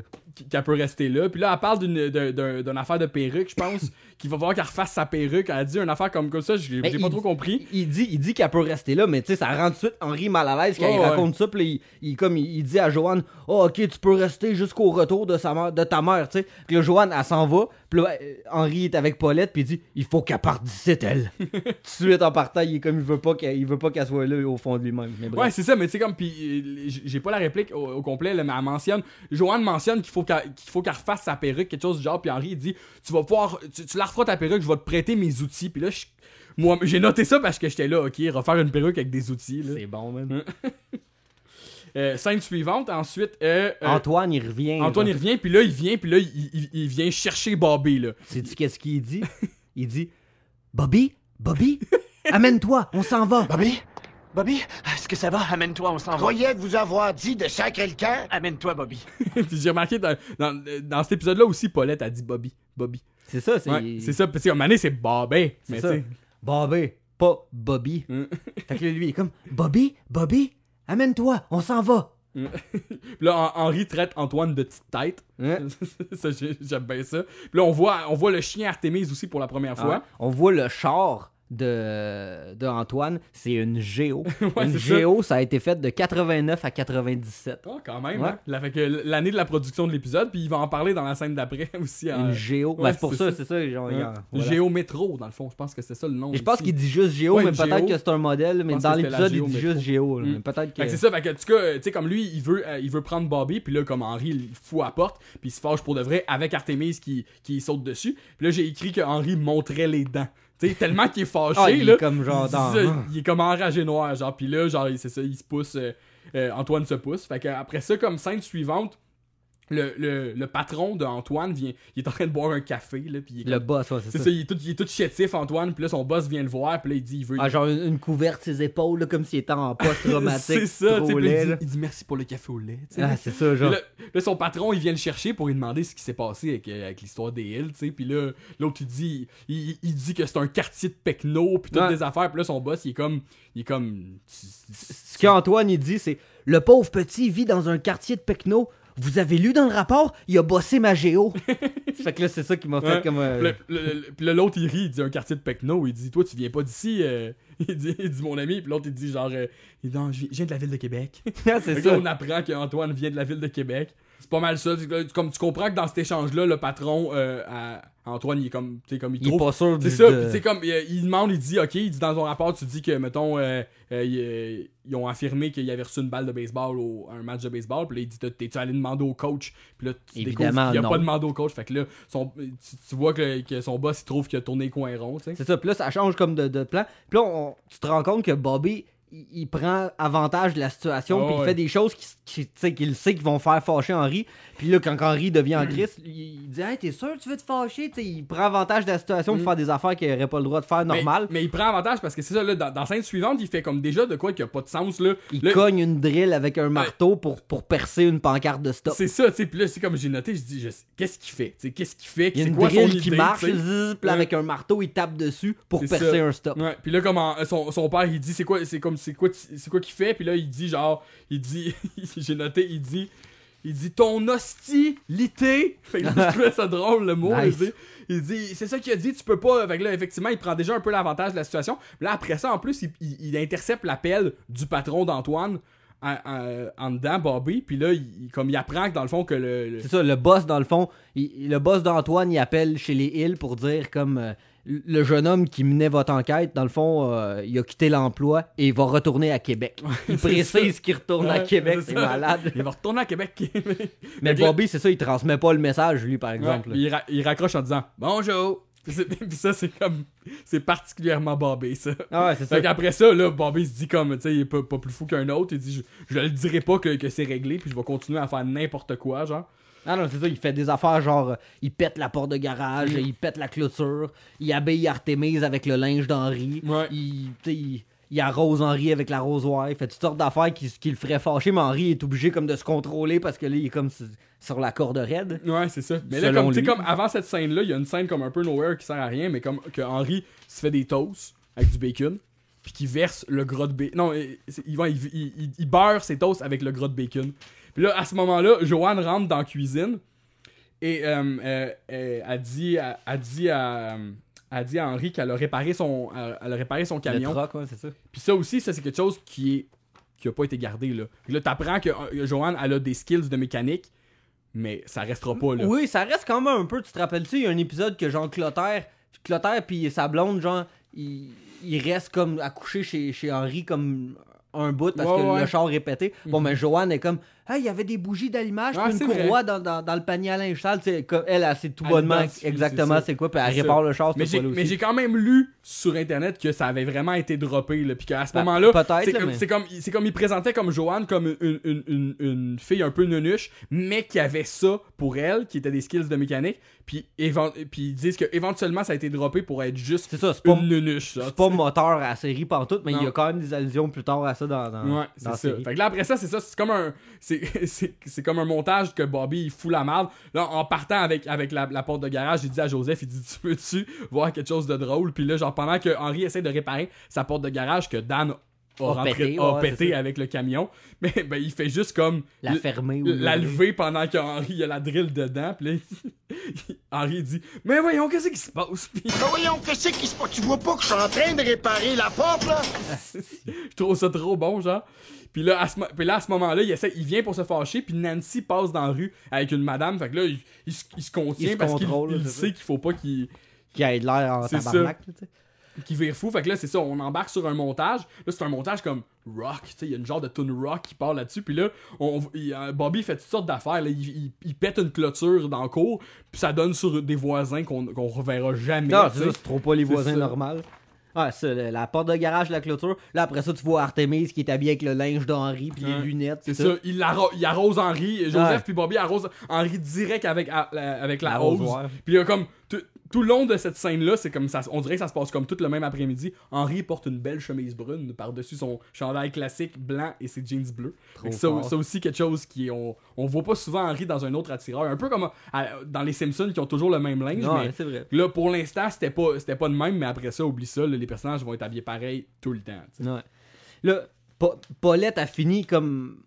qu'elle peut rester là. Puis là, elle parle d'une, d'un- d'un- d'une affaire de perruque, je pense. qu'il va falloir qu'elle refasse sa perruque. Elle a dit une affaire comme, ça, j'ai, pas il- trop compris. Il dit, il dit qu'elle peut rester là, mais tu sais, ça rend tout de suite Henri mal à l'aise quand il ouais. raconte ça. Puis il, il- comme il, il dit à Joanne, oh, ok, tu peux rester jusqu'au retour de, sa mère, de ta mère, tu sais. Puis là, Joanne, elle s'en va. Puis là, euh, Henri est avec Paulette, puis il dit, il faut qu'elle parte d'ici, elle. tout de suite en partant, il est comme, il veut pas qu'elle, il veut pas qu'elle soit là au fond de lui-même. Ouais, c'est ça, mais c'est comme, puis euh, j'ai pas la réplique au, au complet, là, mais elle mentionne, Joanne mentionne qu'il faut qu'elle, qu'il faut qu'elle refasse sa perruque, quelque chose du genre, puis Henri il dit, tu vas pouvoir, tu, tu la referas ta perruque, je vais te prêter mes outils, puis là, je- moi, j'ai noté ça parce que j'étais là, ok, refaire une perruque avec des outils. C'est bon, man. Euh, scène suivante, ensuite, euh, euh, Antoine, il revient. Antoine, là. il revient, puis là, il vient, puis là, il, il- il vient chercher Bobby, là. Sais-tu qu'est-ce qu'il dit? Il dit, Bobby, Bobby, amène-toi, on s'en va. Bobby Bobby Est-ce que ça va? Amène-toi, on s'en va. Croyais vous avoir dit de sacrer le camp? Amène-toi, Bobby. Puis j'ai remarqué dans, dans, dans cet épisode-là aussi, Paulette a dit Bobby. Bobby. C'est ça, c'est. Ouais, c'est ça, parce qu'à un moment donné, c'est Bobby. C'est Mais ça. tu sais. Bobby, pas Bobby. Mm. fait que lui, il est comme Bobby, Bobby, amène-toi, on s'en va. Puis là, Hen- Henri traite Antoine de petite tête. Hein? j'aime bien ça. Puis là, on voit, on voit le chien Artemis aussi pour la première fois. Ah, on voit le char de, de Antoine, c'est une Géo. Ouais, une Géo, ça. a été fait de 89 à 97. Ah, quand même, Ouais. hein. La, fait que l'année de la production de l'épisode, puis il va en parler dans la scène d'après aussi. Une Géo. ouais, Ben, c'est pour ça, c'est ça. genre, hein? voilà. Géométro, dans le fond. Je pense que c'est ça le nom. Et je pense qu'il dit juste Géo, mais peut-être Géo. que c'est un modèle, mais dans l'épisode, il Géo dit métro. juste Géo. Mm. Peut-être que. C'est ça, fait que, en tout cas, tu sais, comme lui, il veut, euh, il veut prendre Bobby, puis là, comme Henri, il fout à porte, puis il se fâche pour de vrai avec Artemis qui, qui saute dessus. Puis là, j'ai écrit que Henri montrait les dents. Tu sais, tellement qu'il est fâché, Ah, il est là. comme genre il, dans- ça, il est comme enragé noir, genre, puis là, genre, c'est ça, il se pousse, euh, euh, Antoine se pousse. Fait que après ça, comme scène suivante, le, le, le patron de Antoine vient, il est en train de boire un café, là, puis Le comme- boss, ouais, c'est C'est ça. ça, il est, tout, il est tout chétif, Antoine, puis là, son boss vient le voir, puis là, il dit, il veut... Ah, genre une, couverte ses épaules, là, comme s'il était en post-traumatique. c'est ça, trop laid, il, dit, il dit merci pour le café au lait. Ah, c'est ça, genre. Là, là, son patron, il vient le chercher pour lui demander ce qui s'est passé avec, euh, avec l'histoire des Hills, tu sais. Puis là, l'autre, il dit, il, il dit que c'est un quartier de Pecno, puis toutes Ouais. des affaires. Puis là, son boss, il est comme, il est comme, Ce qu'Antoine il dit, c'est Le pauvre petit vit dans un quartier de Pecno. Vous avez lu dans le rapport? Il a bossé ma géo. fait que là, c'est ça qui m'a fait Ouais. comme. euh, Le- le- le- Puis là, l'autre, il rit, il dit un quartier de Pecno. Il dit, toi, tu viens pas d'ici. euh. Il, dit, il dit, mon ami. Puis l'autre, il dit, genre, euh, il dit, non, je viens- de la ville de Québec. Ah, c'est là, ça. on apprend qu'Antoine vient de la ville de Québec. C'est pas mal ça. Comme tu comprends que dans cet échange-là, le patron, euh, à- Antoine, il est comme, comme il Il est pas sûr C'est du- ça, de- comme, il, il demande, il dit, ok, il dit dans ton rapport, tu dis que, mettons, euh, euh, ils, euh, ils ont affirmé qu'il avait reçu une balle de baseball au un match de baseball, puis là, il dit, t'es-tu allé demander au coach? Puis là, tu Évidemment, qu'il a non. pas demandé au coach, fait que là, son, tu, tu vois que, que son boss, il trouve qu'il a tourné coin rond. C'est ça. Puis là, ça change comme de, de plan. Puis là, on- tu te rends compte que Bobby, il, il prend avantage de la situation. Ah puis il ouais. fait des choses qui, qui- qu'il sait qu'ils vont faire fâcher Henry. Puis là, quand Henry devient en crise, il, dit Hey, t'es sûr que tu veux te fâcher? Il prend avantage de la situation pour Mm. faire des affaires qu'il n'aurait pas le droit de faire normal. Mais, mais il prend avantage parce que c'est ça, là, dans, dans la scène suivante, il fait comme déjà de quoi qui a pas de sens, là. Il Là, cogne une drill avec un marteau pour, pour percer une pancarte de stop. C'est ça, tu sais, puis là, c'est comme j'ai noté, je dis, qu'est-ce qu'il fait? Qu'est-ce qu'il fait? Il y a C'est une quoi drill qui idée, marche, zzz, puis avec un marteau, il tape dessus pour percer ça. un stop. Ouais, puis là comme en- son, son père il dit c'est quoi c'est comme c'est quoi c'est quoi qu'il fait? Puis là il dit genre il dit j'ai noté il dit il dit ton hostilité. Fait que là, je trouvais ça drôle le mot Nice. il dit, il dit c'est ça qu'il a dit tu peux pas. Fait que là effectivement il prend déjà un peu l'avantage de la situation. Là après ça en plus il, il- il intercepte l'appel du patron d'Antoine en, en- en dedans Bobby. Puis là il, comme il apprend que dans le fond que le, le- C'est ça, le boss, dans le fond, il- le boss d'Antoine, il appelle chez les Hills pour dire comme euh, le jeune homme qui menait votre enquête, dans le fond, euh, il a quitté l'emploi et il va retourner à Québec. Il précise qu'il retourne à Québec, c'est malade. il va retourner à Québec Mais Bobby, c'est ça, il transmet pas le message, lui, par exemple. il, ra- il raccroche en disant bonjour. Puis ça, c'est comme. C'est particulièrement Bobby, ça. Ah ouais, c'est ça. Fait qu'après ça, là, Bobby se dit comme, tu sais, il est pas, pas plus fou qu'un autre. Il dit, je, je le dirai pas que, que c'est réglé, puis je vais continuer à faire n'importe quoi, genre. Ah non, c'est ça, il fait des affaires genre, euh, il pète la porte de garage, Mm. il pète la clôture, il habille Artemise avec le linge d'Henri, Ouais. il, tu sais, il, il arrose Henri avec l'arrosoir, il fait toutes sortes d'affaires qui, qui le feraient fâcher, mais Henri est obligé comme de se contrôler parce que là, il est comme sur- la corde raide. Ouais, c'est ça. Mais là, comme, tu sais, lui. comme avant cette scène-là, il y a une scène comme un peu nowhere qui sert à rien, mais comme que Henry se fait des toasts avec du bacon, puis qu'il verse le gras de bacon. Non, c'est- il, va, il, il- il- il beurre ses toasts avec le gras de bacon. Puis là, à ce moment-là, Joanne rentre dans la cuisine et euh, euh, euh, elle dit, elle dit à. Elle dit à Henri qu'elle a réparé son, elle elle a réparé son camion. Le ouais, c'est ça. Puis ça aussi, ça c'est quelque chose qui est qui a pas été gardé là. Là, t'apprends que euh, Joanne elle a des skills de mécanique, mais ça restera pas là. Oui, ça reste quand même un peu, tu te rappelles-tu, il y a un épisode que Jean Clotaire, Clotaire puis sa blonde, genre, il, il reste comme accouché chez, chez Henri comme un bout parce Ouais, que ouais. le char est pété. Bon, Mhm. mais Joanne est comme, hey, il y avait des bougies d'allumage Ah, puis une courroie dans, dans, dans le panier à linge sale. comme- Elle, elle sait tout Elle bonnement exactement c'est quoi, puis elle répare le char, Mais j'ai, quand même lu sur internet que ça avait vraiment été droppé là, puis qu'à ce Ben, moment-là, c'est comme, mais- comme comme il présentait comme Joanne comme une, une, une, une fille un peu nunuche, mais qui avait ça pour elle, qui était des skills de mécanique, puis puis ils disent que éventuellement ça a été droppé pour être juste C'est ça, c'est pas, une nunuche. c'est pas moteur à la série pantoute, mais il y a quand même des allusions plus tard à ça dans, dans, Ouais, dans c'est la ça. série. Fait que là, après ça, c'est ça. C'est comme un. C'est, c'est, comme un montage que Bobby il fout la merde. Là, en partant avec, la porte de garage, il dit à Joseph, il dit Tu peux-tu voir quelque chose de drôle? Puis là, genre, pendant que Henry essaie de réparer sa porte de garage que Dan a, A rentré- pété, a ouais, pété avec le camion, mais ben, il fait juste comme. La fermer ou La lever pendant il a la drill dedans. Puis là, Henry dit Mais voyons, qu'est-ce qui se passe? Puis Ben voyons, qu'est-ce qui se passe? Tu vois pas que je suis en train de réparer la porte, là? je trouve ça trop bon, genre. Puis là, à ce, puis là, à ce moment-là, il, essaie, il vient pour se fâcher, puis Nancy passe dans la rue avec une madame. Fait que là, il, il se- il se contient Il se parce qu'il sait qu'il faut pas qu'il Qui a de l'air en C'est ça. Qu'il vire fou. Fait que là, c'est ça, on embarque sur un montage. Là, c'est un montage comme rock. Tu sais, il y a une genre de tune rock qui part là-dessus. Puis là, on, il- Bobby fait toutes sortes d'affaires. là. Il, il- il pète une clôture dans le cours, puis ça donne sur des voisins qu'on qu'on reverra jamais. Non, tu c'est c'est trop pas les C'est voisins normaux. Ça, le- la porte de garage, la clôture. Là, après ça, tu vois Artemis qui est habillé avec le linge d'Henri puis les lunettes. C'est ça, il, arro- il arrose Henri, Joseph puis Bobby arrose Henri direct avec, la- avec la hose. Puis il y a comme tout, le long de cette scène-là, c'est comme ça, on dirait que ça se passe comme tout le même après-midi. Henri porte une belle chemise brune par-dessus son chandail classique blanc et ses jeans bleus. Ça, aussi quelque chose qui on, on voit pas souvent Henri dans un autre attireur, un peu comme à- dans les Simpsons qui ont toujours le même linge. Mais c'est vrai. là pour l'instant c'était pas c'était pas de même, mais après ça oublie ça, là, les personnages vont être habillés pareil tout le temps. Ouais. Là, Pa- Paulette a fini comme.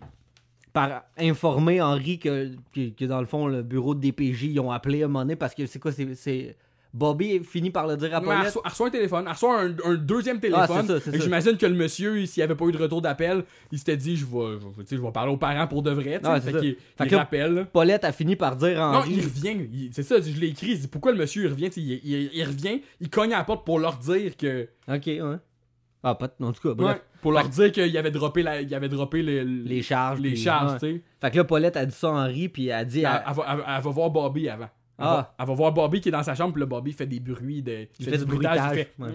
par informer Henry que, que, que dans le fond, le bureau de DPJ, ils ont appelé à un moment donné parce que c'est quoi, c'est. Bobby finit par le dire à Paulette. elle reçoit un téléphone, elle reçoit un, un deuxième téléphone. Ah, c'est ça, c'est Fait que ça. J'imagine que le monsieur, s'il avait pas eu de retour d'appel, il s'était dit je vais, je, je parler aux parents pour de vrai. c'est fait Fait il là, rappelle. Paulette a fini par dire à Non, il revient. C'est ça, je l'ai écrit. Il dit pourquoi le monsieur il revient. Il, il- il revient, il cogne à la porte pour leur dire que. Ok, ouais. Ah, pas en tout cas, bref. Ouais, pour leur dire qu'il avait droppé, la, il avait droppé les, Les charges. les puis- charges, ouais. tu sais. Fait que là, Paulette a dit ça à Henry, puis elle a dit. Elle, à- elle va, elle- elle va voir Bobby avant. Elle, Ah. va, elle va voir Bobby qui est dans sa chambre, puis là, Bobby fait des bruits. De, il, fait, du bruitage. Il fait. ouais.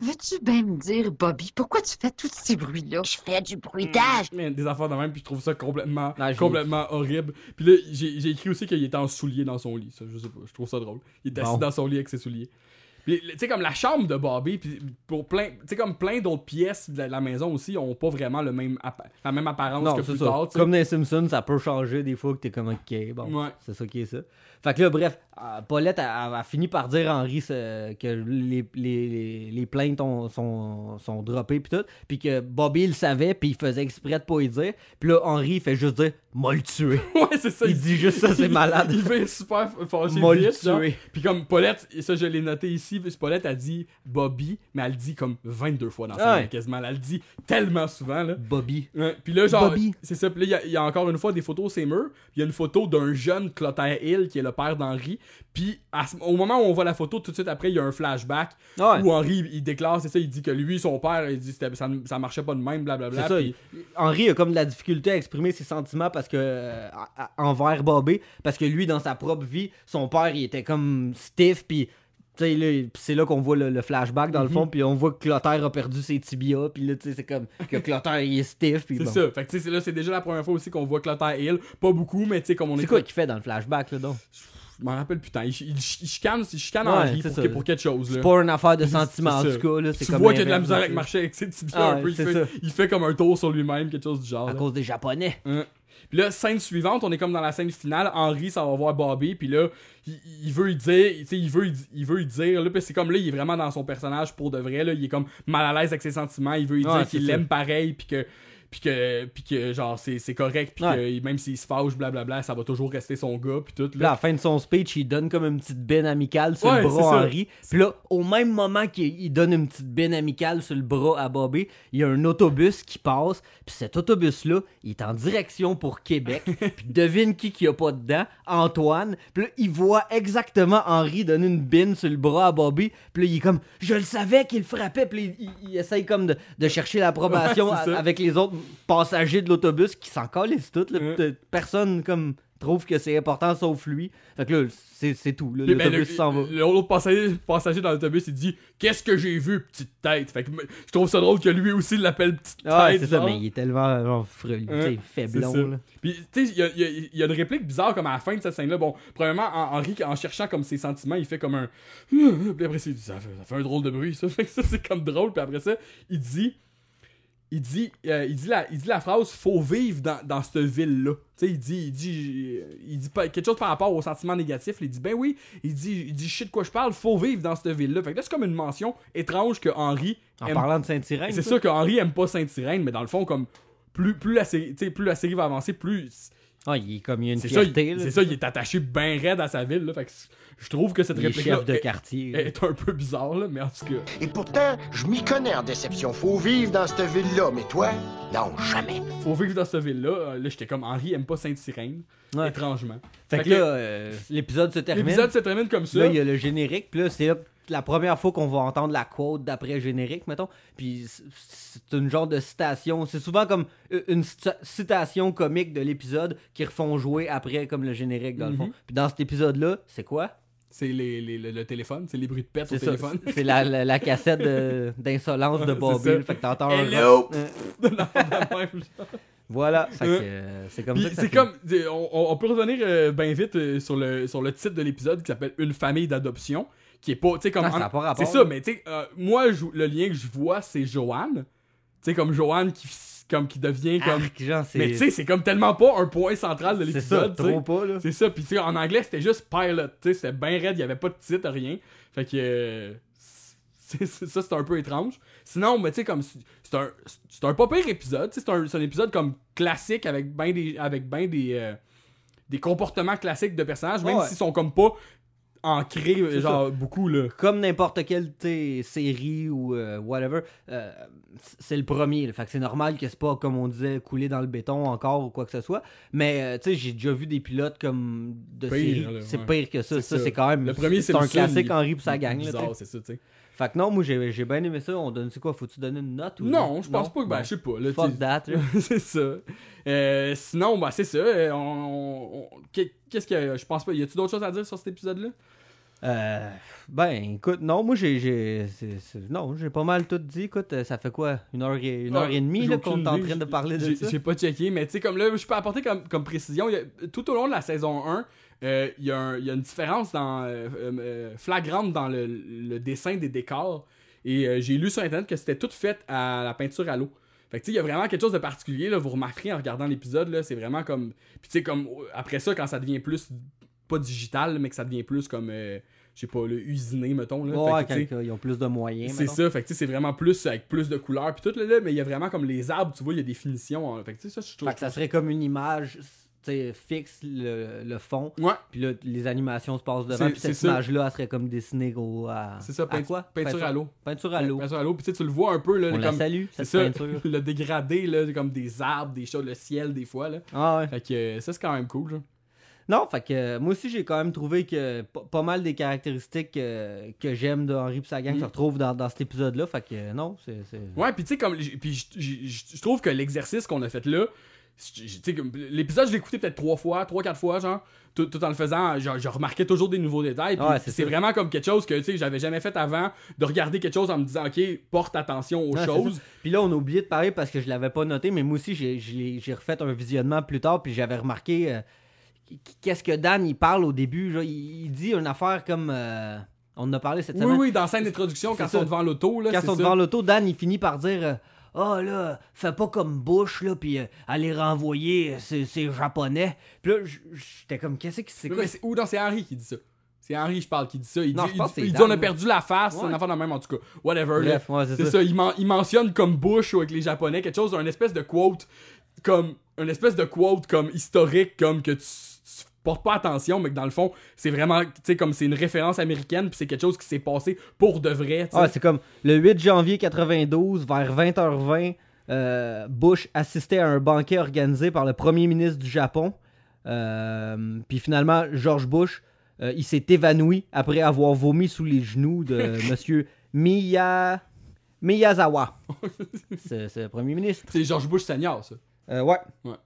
Veux-tu bien me dire, Bobby, pourquoi tu fais tous ces bruits-là? Je fais du bruitage. Mais des affaires de même, puis je trouve ça complètement, Ah, j'ai- complètement horrible. Puis là, j'ai écrit aussi qu'il était en souliers dans son lit. Ça, je sais pas, je trouve ça drôle. Il est assis Bon. dans son lit avec ses souliers. Tu sais, comme la chambre de Bobby, puis pour plein, tu sais, comme plein d'autres pièces de la, maison aussi, ont pas vraiment le même la même apparence Non, que plus ça. tard. Comme dans les Simpsons, ça peut changer des fois que t'es comme ok, bon. Ouais. C'est ça qui est ça. Fait que là, bref, euh, Paulette a, a- a fini par dire à Henry ce- que les, les, plaintes ont- sont, sont droppées puis tout. Puis que Bobby le savait, puis il faisait exprès de pas y dire. Puis là, Henry il fait juste dire M'a le tué. Ouais, c'est ça. Il dit juste ça, c'est malade. Il fait super fâché M'a le tué. Puis comme Paulette, et ça je l'ai noté ici, puis Paulette a dit Bobby, mais elle le dit comme 22 fois dans sa Ouais. vie, quasiment. Elle le dit tellement souvent, là. Bobby. Ouais, Puis là, genre, Bobby. c'est ça. Puis là, il y a- il y, a encore une fois des photos, c'est. Puis il y a une photo d'un jeune Clotaire Hill, qui est le père d'Henri. Puis à au moment où on voit la photo, tout de suite après, il y a un flashback Ouais. où Henri, il déclare, c'est ça, il dit que lui, son père, il dit ça, ça marchait pas de même, blablabla. C'est ça. Puis- il- Henry a comme de la difficulté à exprimer ses sentiments parce que euh, à- à- envers Bobby parce que lui dans sa propre vie, son père il était comme stiff puis là, c'est là qu'on voit le, le flashback dans le Mhm. fond, puis on voit que Clotaire a perdu ses tibias, puis là, tu sais, c'est comme que Clotaire il est stiff, C'est bon. ça. Fait que tu sais, c'est là, c'est déjà la première fois aussi qu'on voit Clotaire Hill. Pas beaucoup, mais tu sais, comme on est. C'est quoi qu'il fait dans le flashback, là, donc? Je m'en rappelle putain. Il, il, il chicane, il chicane Ouais, Henri pour, que- pour quelque chose. C'est pas une affaire de sentiment, en tout cas, là, c'est Tu comme vois qu'il y a de la misère avec marcher avec ses tibias Ah un peu. Il fait, ça. il fait comme un tour sur lui-même, quelque chose du genre. À là. cause des Japonais. Hein. Puis là, scène suivante, on est comme dans la scène finale. Henri s'en va voir Bobby, puis là, il, il veut lui dire, tu sais, il veut, il veut lui dire, là, puis c'est comme là, il est vraiment dans son personnage pour de vrai, là, il est comme mal à l'aise avec ses sentiments, il veut lui Ouais, dire qu'il ça. l'aime pareil, puis que, puis que, puis que, genre, c'est c'est correct, puis Ouais. que même s'il se fâche, blablabla, ça va toujours rester son gars, puis tout. Puis là, à la fin de son speech, il donne comme une petite benne amicale sur Ouais, le bras. Henry. Puis là, au même moment qu'il il donne une petite benne amicale sur le bras à Bobby, il y a un autobus qui passe. Puis cet autobus-là, il est en direction pour Québec. puis devine qui qu'il y a pas dedans? Antoine. Puis là, il voit exactement Henry donner une bine sur le bras à Bobby. Puis là, il est comme, je le savais qu'il frappait. Puis il, il- il essaye comme de, de chercher l'approbation Ouais, avec les autres passagers de l'autobus qui s'en là. P- Personne comme trouve que c'est important sauf lui. Fait que là, c'est tout. ben, L'autobus s'en va. L'autre passager, passager dans l'autobus, il dit Qu'est-ce que j'ai vu, petite tête Fait que me- je trouve ça drôle que lui aussi l'appelle petite Ah, tête. c'est ça, mais il est tellement genre frelu, Hein, faiblon. là. Puis, tu sais, il y y y a une réplique bizarre comme à la fin de cette scène-là. Bon, premièrement, Hen- Henri, en cherchant comme ses sentiments, il fait comme un. Puis après, ça, il dit ça fait, ça fait un drôle de bruit, ça. Fait que ça, c'est comme drôle. Puis après ça, il dit. Il dit, euh, il, dit la, il dit la phrase faut vivre dans, dans cette ville-là. Tu sais, il dit, il dit, il dit pas, quelque chose par rapport aux sentiments négatifs. Il dit ben oui, il dit, il dit shit de quoi je parle, faut vivre dans cette ville-là. Fait que là, c'est comme une mention étrange que Henri. En aime- parlant de Saint-Irène. c'est sûr que Henri aime pas Saint-Irène, mais dans le fond, comme plus, plus, la, série, sais, plus la série va avancer, plus. Ah, il est comme il y a une fierté. c'est ça, il est attaché bien raide à sa ville. Là, fait que je trouve que cette chef de est, quartier. est un peu bizarre, là, mais en tout cas. Et pourtant, je m'y connais en déception. Faut vivre dans cette ville-là, mais toi, non, jamais. Faut vivre dans cette ville-là. Euh, Là, j'étais comme Henri aime pas Sainte-Sirène, Ouais. étrangement. Fait que là, euh, l'épisode se termine. l'épisode se termine comme ça. Là, il y a le générique. Puis là, c'est la première fois qu'on va entendre la quote d'après générique, mettons. Puis c'est une genre de citation. C'est souvent comme euh, une cita- citation comique de l'épisode qui refont jouer après comme le générique, dans le Mhm. fond. Puis dans cet épisode-là, c'est quoi? C'est les, les- le, le téléphone, c'est les bruits de pète au ça. téléphone. C'est la, la, la cassette de- d'insolence de Bobby. Fait que t'entends un- Hello! Euh, de même. Voilà. Fait que, Euh, euh, c'est comme ça. que ça c'est comme. On, peut revenir bien vite euh, sur, le, sur le titre de l'épisode qui s'appelle Une famille d'adoption. Qui est pas. Tu sais, comme. Ça en- a pas rapport, C'est ça, mais tu sais, euh, moi, je- le lien que je vois, c'est Joanne. Tu sais, comme Joanne qui, comme, qui devient comme. Arc, genre, c'est- mais tu sais, c'est comme tellement pas un point central de C'est ça, l'épisode. tu sais. trop pas, là. C'est ça, puis tu sais, en anglais, c'était juste pilot. Tu sais, c'était bien raide, il y avait pas de titre, rien. Fait que. euh, c'est- c'est- ça, c'est un peu étrange. Sinon, mais tu sais, comme. c'est- C'est un, c'est un pas pire épisode. tu sais, C'est un, c'est un épisode comme classique avec ben des, avec ben des, euh, des comportements classiques de personnages, même Ouais. s'ils sont comme pas ancrés, C'est genre, beaucoup, là. Comme n'importe quelle série ou euh, whatever, euh, c'est le premier. là. Fait que c'est normal que c'est pas, comme on disait, coulé dans le béton encore ou quoi que ce soit. Mais euh, tu sais, j'ai déjà vu des pilotes comme de Pire, série. C'est ouais. pire que ça. C'est Ça, ça. c'est quand même. Le premier, c'est un classique Henri pour sa gang. c'est ça, tu sais. Fait que non, moi j'ai bien aimé ça. On donne, c'est quoi Faut-tu donner une note ou Non, je pense pas que. Ben, Bon. je sais pas. Là, Fuck that. c'est ça. Euh, sinon, ben, c'est ça. euh, on- on- Qu'est-ce qu'il y a Je pense pas. Y a-tu d'autres choses à dire sur cet épisode-là? Euh, ben, écoute, non, moi j'ai. Non, j'ai pas mal tout dit. Écoute, euh, ça fait quoi Une heure et, une heure et demie qu'on est en train de parler de J'ai- ça? J'ai pas checké, mais tu sais, comme là, je peux apporter comme, comme précision, a- tout au long de la saison 1, euh, il y, a un- il y a une différence dans, euh, euh, flagrante dans le, le dessin des décors. Et euh, j'ai lu sur internet que c'était tout fait à la peinture à l'eau. Fait que tu sais, il y a vraiment quelque chose de particulier, là, vous remarquerez en regardant l'épisode, là, c'est vraiment comme... Puis tu sais, comme, euh, après ça, quand ça devient plus, pas digital, mais que ça devient plus comme, euh, je sais pas, le usiné, mettons, là. Ouais, Fait que, ils ont plus de moyens. c'est ça, fait que tu sais, c'est vraiment plus avec plus de couleurs puis tout là, là, mais il y a vraiment comme les arbres, tu vois, il y a des finitions. hein. Fait que tu sais, ça, je trouve. Fait que ça serait comme une image fixe le, le fond. Ouais. Puis là, les animations se passent devant. Puis cette image-là, elle serait comme dessinée au, à. C'est ça, à peint- quoi? peinture à l'eau. Peinture à l'eau. Peinture à l'eau, puis tu le vois un peu là, On la comme salue, c'est cette ça, peinture. le dégradé là, comme des arbres, des choses, le ciel des fois là. Ah ouais. Fait que euh, ça c'est quand même cool. Là. Non, fait que euh, moi aussi j'ai quand même trouvé que pas mal des caractéristiques euh, que j'aime de Henri et sa gang Mm. se retrouvent dans, dans cet épisode-là. Fait que euh, non, c'est. Ouais, puis tu sais comme puis je trouve que l'exercice qu'on a fait là, l'épisode je l'ai écouté peut-être trois fois, trois quatre fois genre, tout, tout en le faisant, je, je remarquais toujours des nouveaux détails. Ouais, c'est vraiment comme quelque chose que j'avais jamais fait avant, de regarder quelque chose en me disant ok porte attention aux Ouais, choses. Puis là, on a oublié de parler parce que je l'avais pas noté, mais moi aussi, j'ai- refait un visionnement plus tard, puis j'avais remarqué euh, qu'est-ce que Dan il parle au début. genre, il, il dit une affaire comme. euh, on en a parlé cette Oui, semaine. oui, dans la scène d'introduction, quand ils sont devant l'auto, là. Quand ils sont devant l'auto, Dan il finit par dire euh, Ah là, fais pas comme Bush, là, puis euh, aller renvoyer euh, ces, ces Japonais. Puis là, j'étais comme Qu'est-ce que c'est ou non, c'est Henri qui dit ça. C'est Henri, je parle, qui dit ça. Il Non, dit, il, on a perdu la face, Ouais. de même en tout cas. Whatever. Bref, ouais, c'est c'est ça. ça. Il, men- il mentionne comme Bush ou avec les Japonais quelque chose, un espèce de quote, comme, un espèce de quote comme historique, comme que tu portes pas attention, mais que dans le fond, c'est vraiment, tu sais, comme c'est une référence américaine, puis c'est quelque chose qui s'est passé pour de vrai. Ah, c'est comme le 8 janvier 92, vers 20h20, euh, Bush assistait à un banquet organisé par le premier ministre du Japon. Euh, Puis finalement, George Bush, euh, il s'est évanoui après avoir vomi sous les genoux de monsieur Miya... Miyazawa. c'est le premier ministre. C'est George Bush senior, ça. Ouais. Ouais.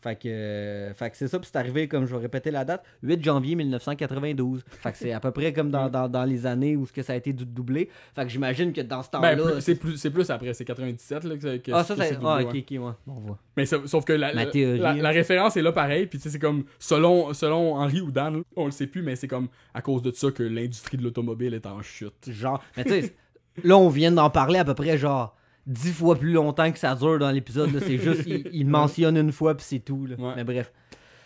Fait que, euh, fait que c'est ça, puis c'est arrivé, comme je vais répéter la date, 8 janvier 1992. Fait que c'est à peu près comme dans, dans, dans les années où ce que ça a été dou- doublé. Fait que j'imagine que dans ce temps-là... Ben, plus- c'est plus, c'est plus après, c'est 97 là, que, que- Ah, ça, c'est... Ah, ok, ok, ouais. On voit. Mais sa- sauf que la, la- théorie, la- là. la référence est là pareil, puis tu sais, c'est comme, selon, selon Henri ou Dan, on le sait plus, mais c'est comme à cause de ça que l'industrie de l'automobile est en chute. Genre, mais tu sais, là, on vient d'en parler à peu près, genre, dix fois plus longtemps que ça dure dans l'épisode. C'est juste, il, il mentionne une fois, puis c'est tout. là. Ouais. Mais bref.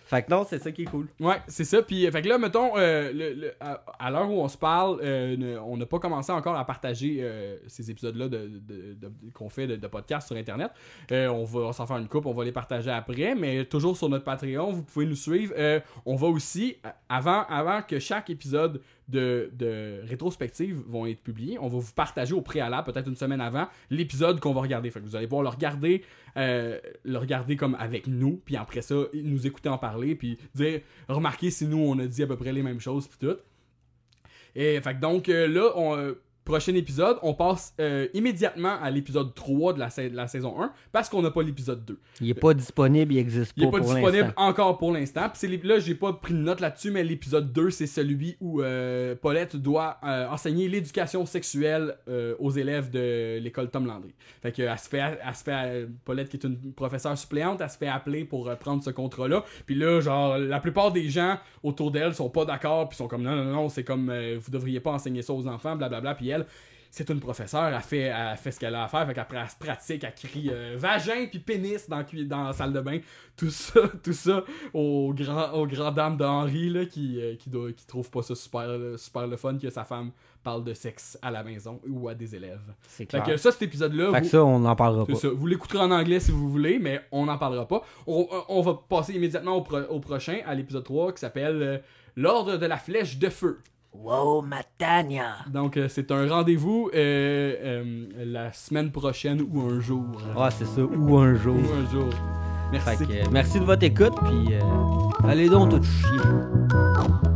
Fait que non, c'est ça qui est cool. Ouais, c'est ça. Puis, fait que là, mettons, euh, le- le- à, à l'heure où on se parle, euh, ne- on n'a pas commencé encore à partager euh, ces épisodes-là de, de- de- qu'on fait de, podcast sur Internet. Euh, on va s'en faire une coupe, on va les partager après, mais toujours sur notre Patreon, vous pouvez nous suivre. Euh, on va aussi, avant, avant que chaque épisode de, de rétrospective vont être publiés, on va vous partager au préalable, peut-être une semaine avant, l'épisode qu'on va regarder. Fait que vous allez pouvoir le regarder, euh, le regarder comme avec nous, puis après ça, nous écouter en parler, puis dire, remarquer si nous on a dit à peu près les mêmes choses, puis tout. Et fait que donc euh, là, on, euh, prochain épisode, on passe euh, immédiatement à l'épisode 3 de la, sa- de la saison 1 parce qu'on n'a pas l'épisode 2. Il est pas disponible, il existe Il pas, est pas pour disponible encore pour l'instant. Là, j'ai pas pris de note là-dessus, mais l'épisode 2, c'est celui où euh, Paulette doit euh, enseigner l'éducation sexuelle aux élèves de l'école Tom Landry. Fait que elle se fait, elle se fait Paulette qui est une professeure suppléante, elle se fait appeler pour prendre ce contrat-là. Puis là, genre, la plupart des gens autour d'elle sont pas d'accord, puis sont comme non, non, non, c'est comme vous devriez pas enseigner ça aux enfants, blablabla. Puis c'est une professeure, elle fait, elle fait ce qu'elle a à faire, fait qu'après elle se pratique, elle crie euh, vagin puis pénis dans, dans la salle de bain. Tout ça, tout ça aux grand, aux grand dames d'Henri là, qui, euh, qui, doit, qui trouve pas ça super, euh, super le fun que sa femme parle de sexe à la maison ou à des élèves. C'est Fait clair. que ça, cet épisode-là, Fait que vous- ça, on n'en parlera pas. ça. Vous l'écouterez en anglais si vous voulez, mais on n'en parlera pas. On, on va passer immédiatement au, pro- au prochain, à l'épisode 3, qui s'appelle euh, L'Ordre de la Flèche de Feu. Wow, Matania. Donc, euh, c'est un rendez-vous euh, euh, la semaine prochaine ou un jour. Ah, c'est ça, ou un jour. Ou un jour. Merci. Que, euh, merci de votre écoute, puis euh, allez donc tout chier.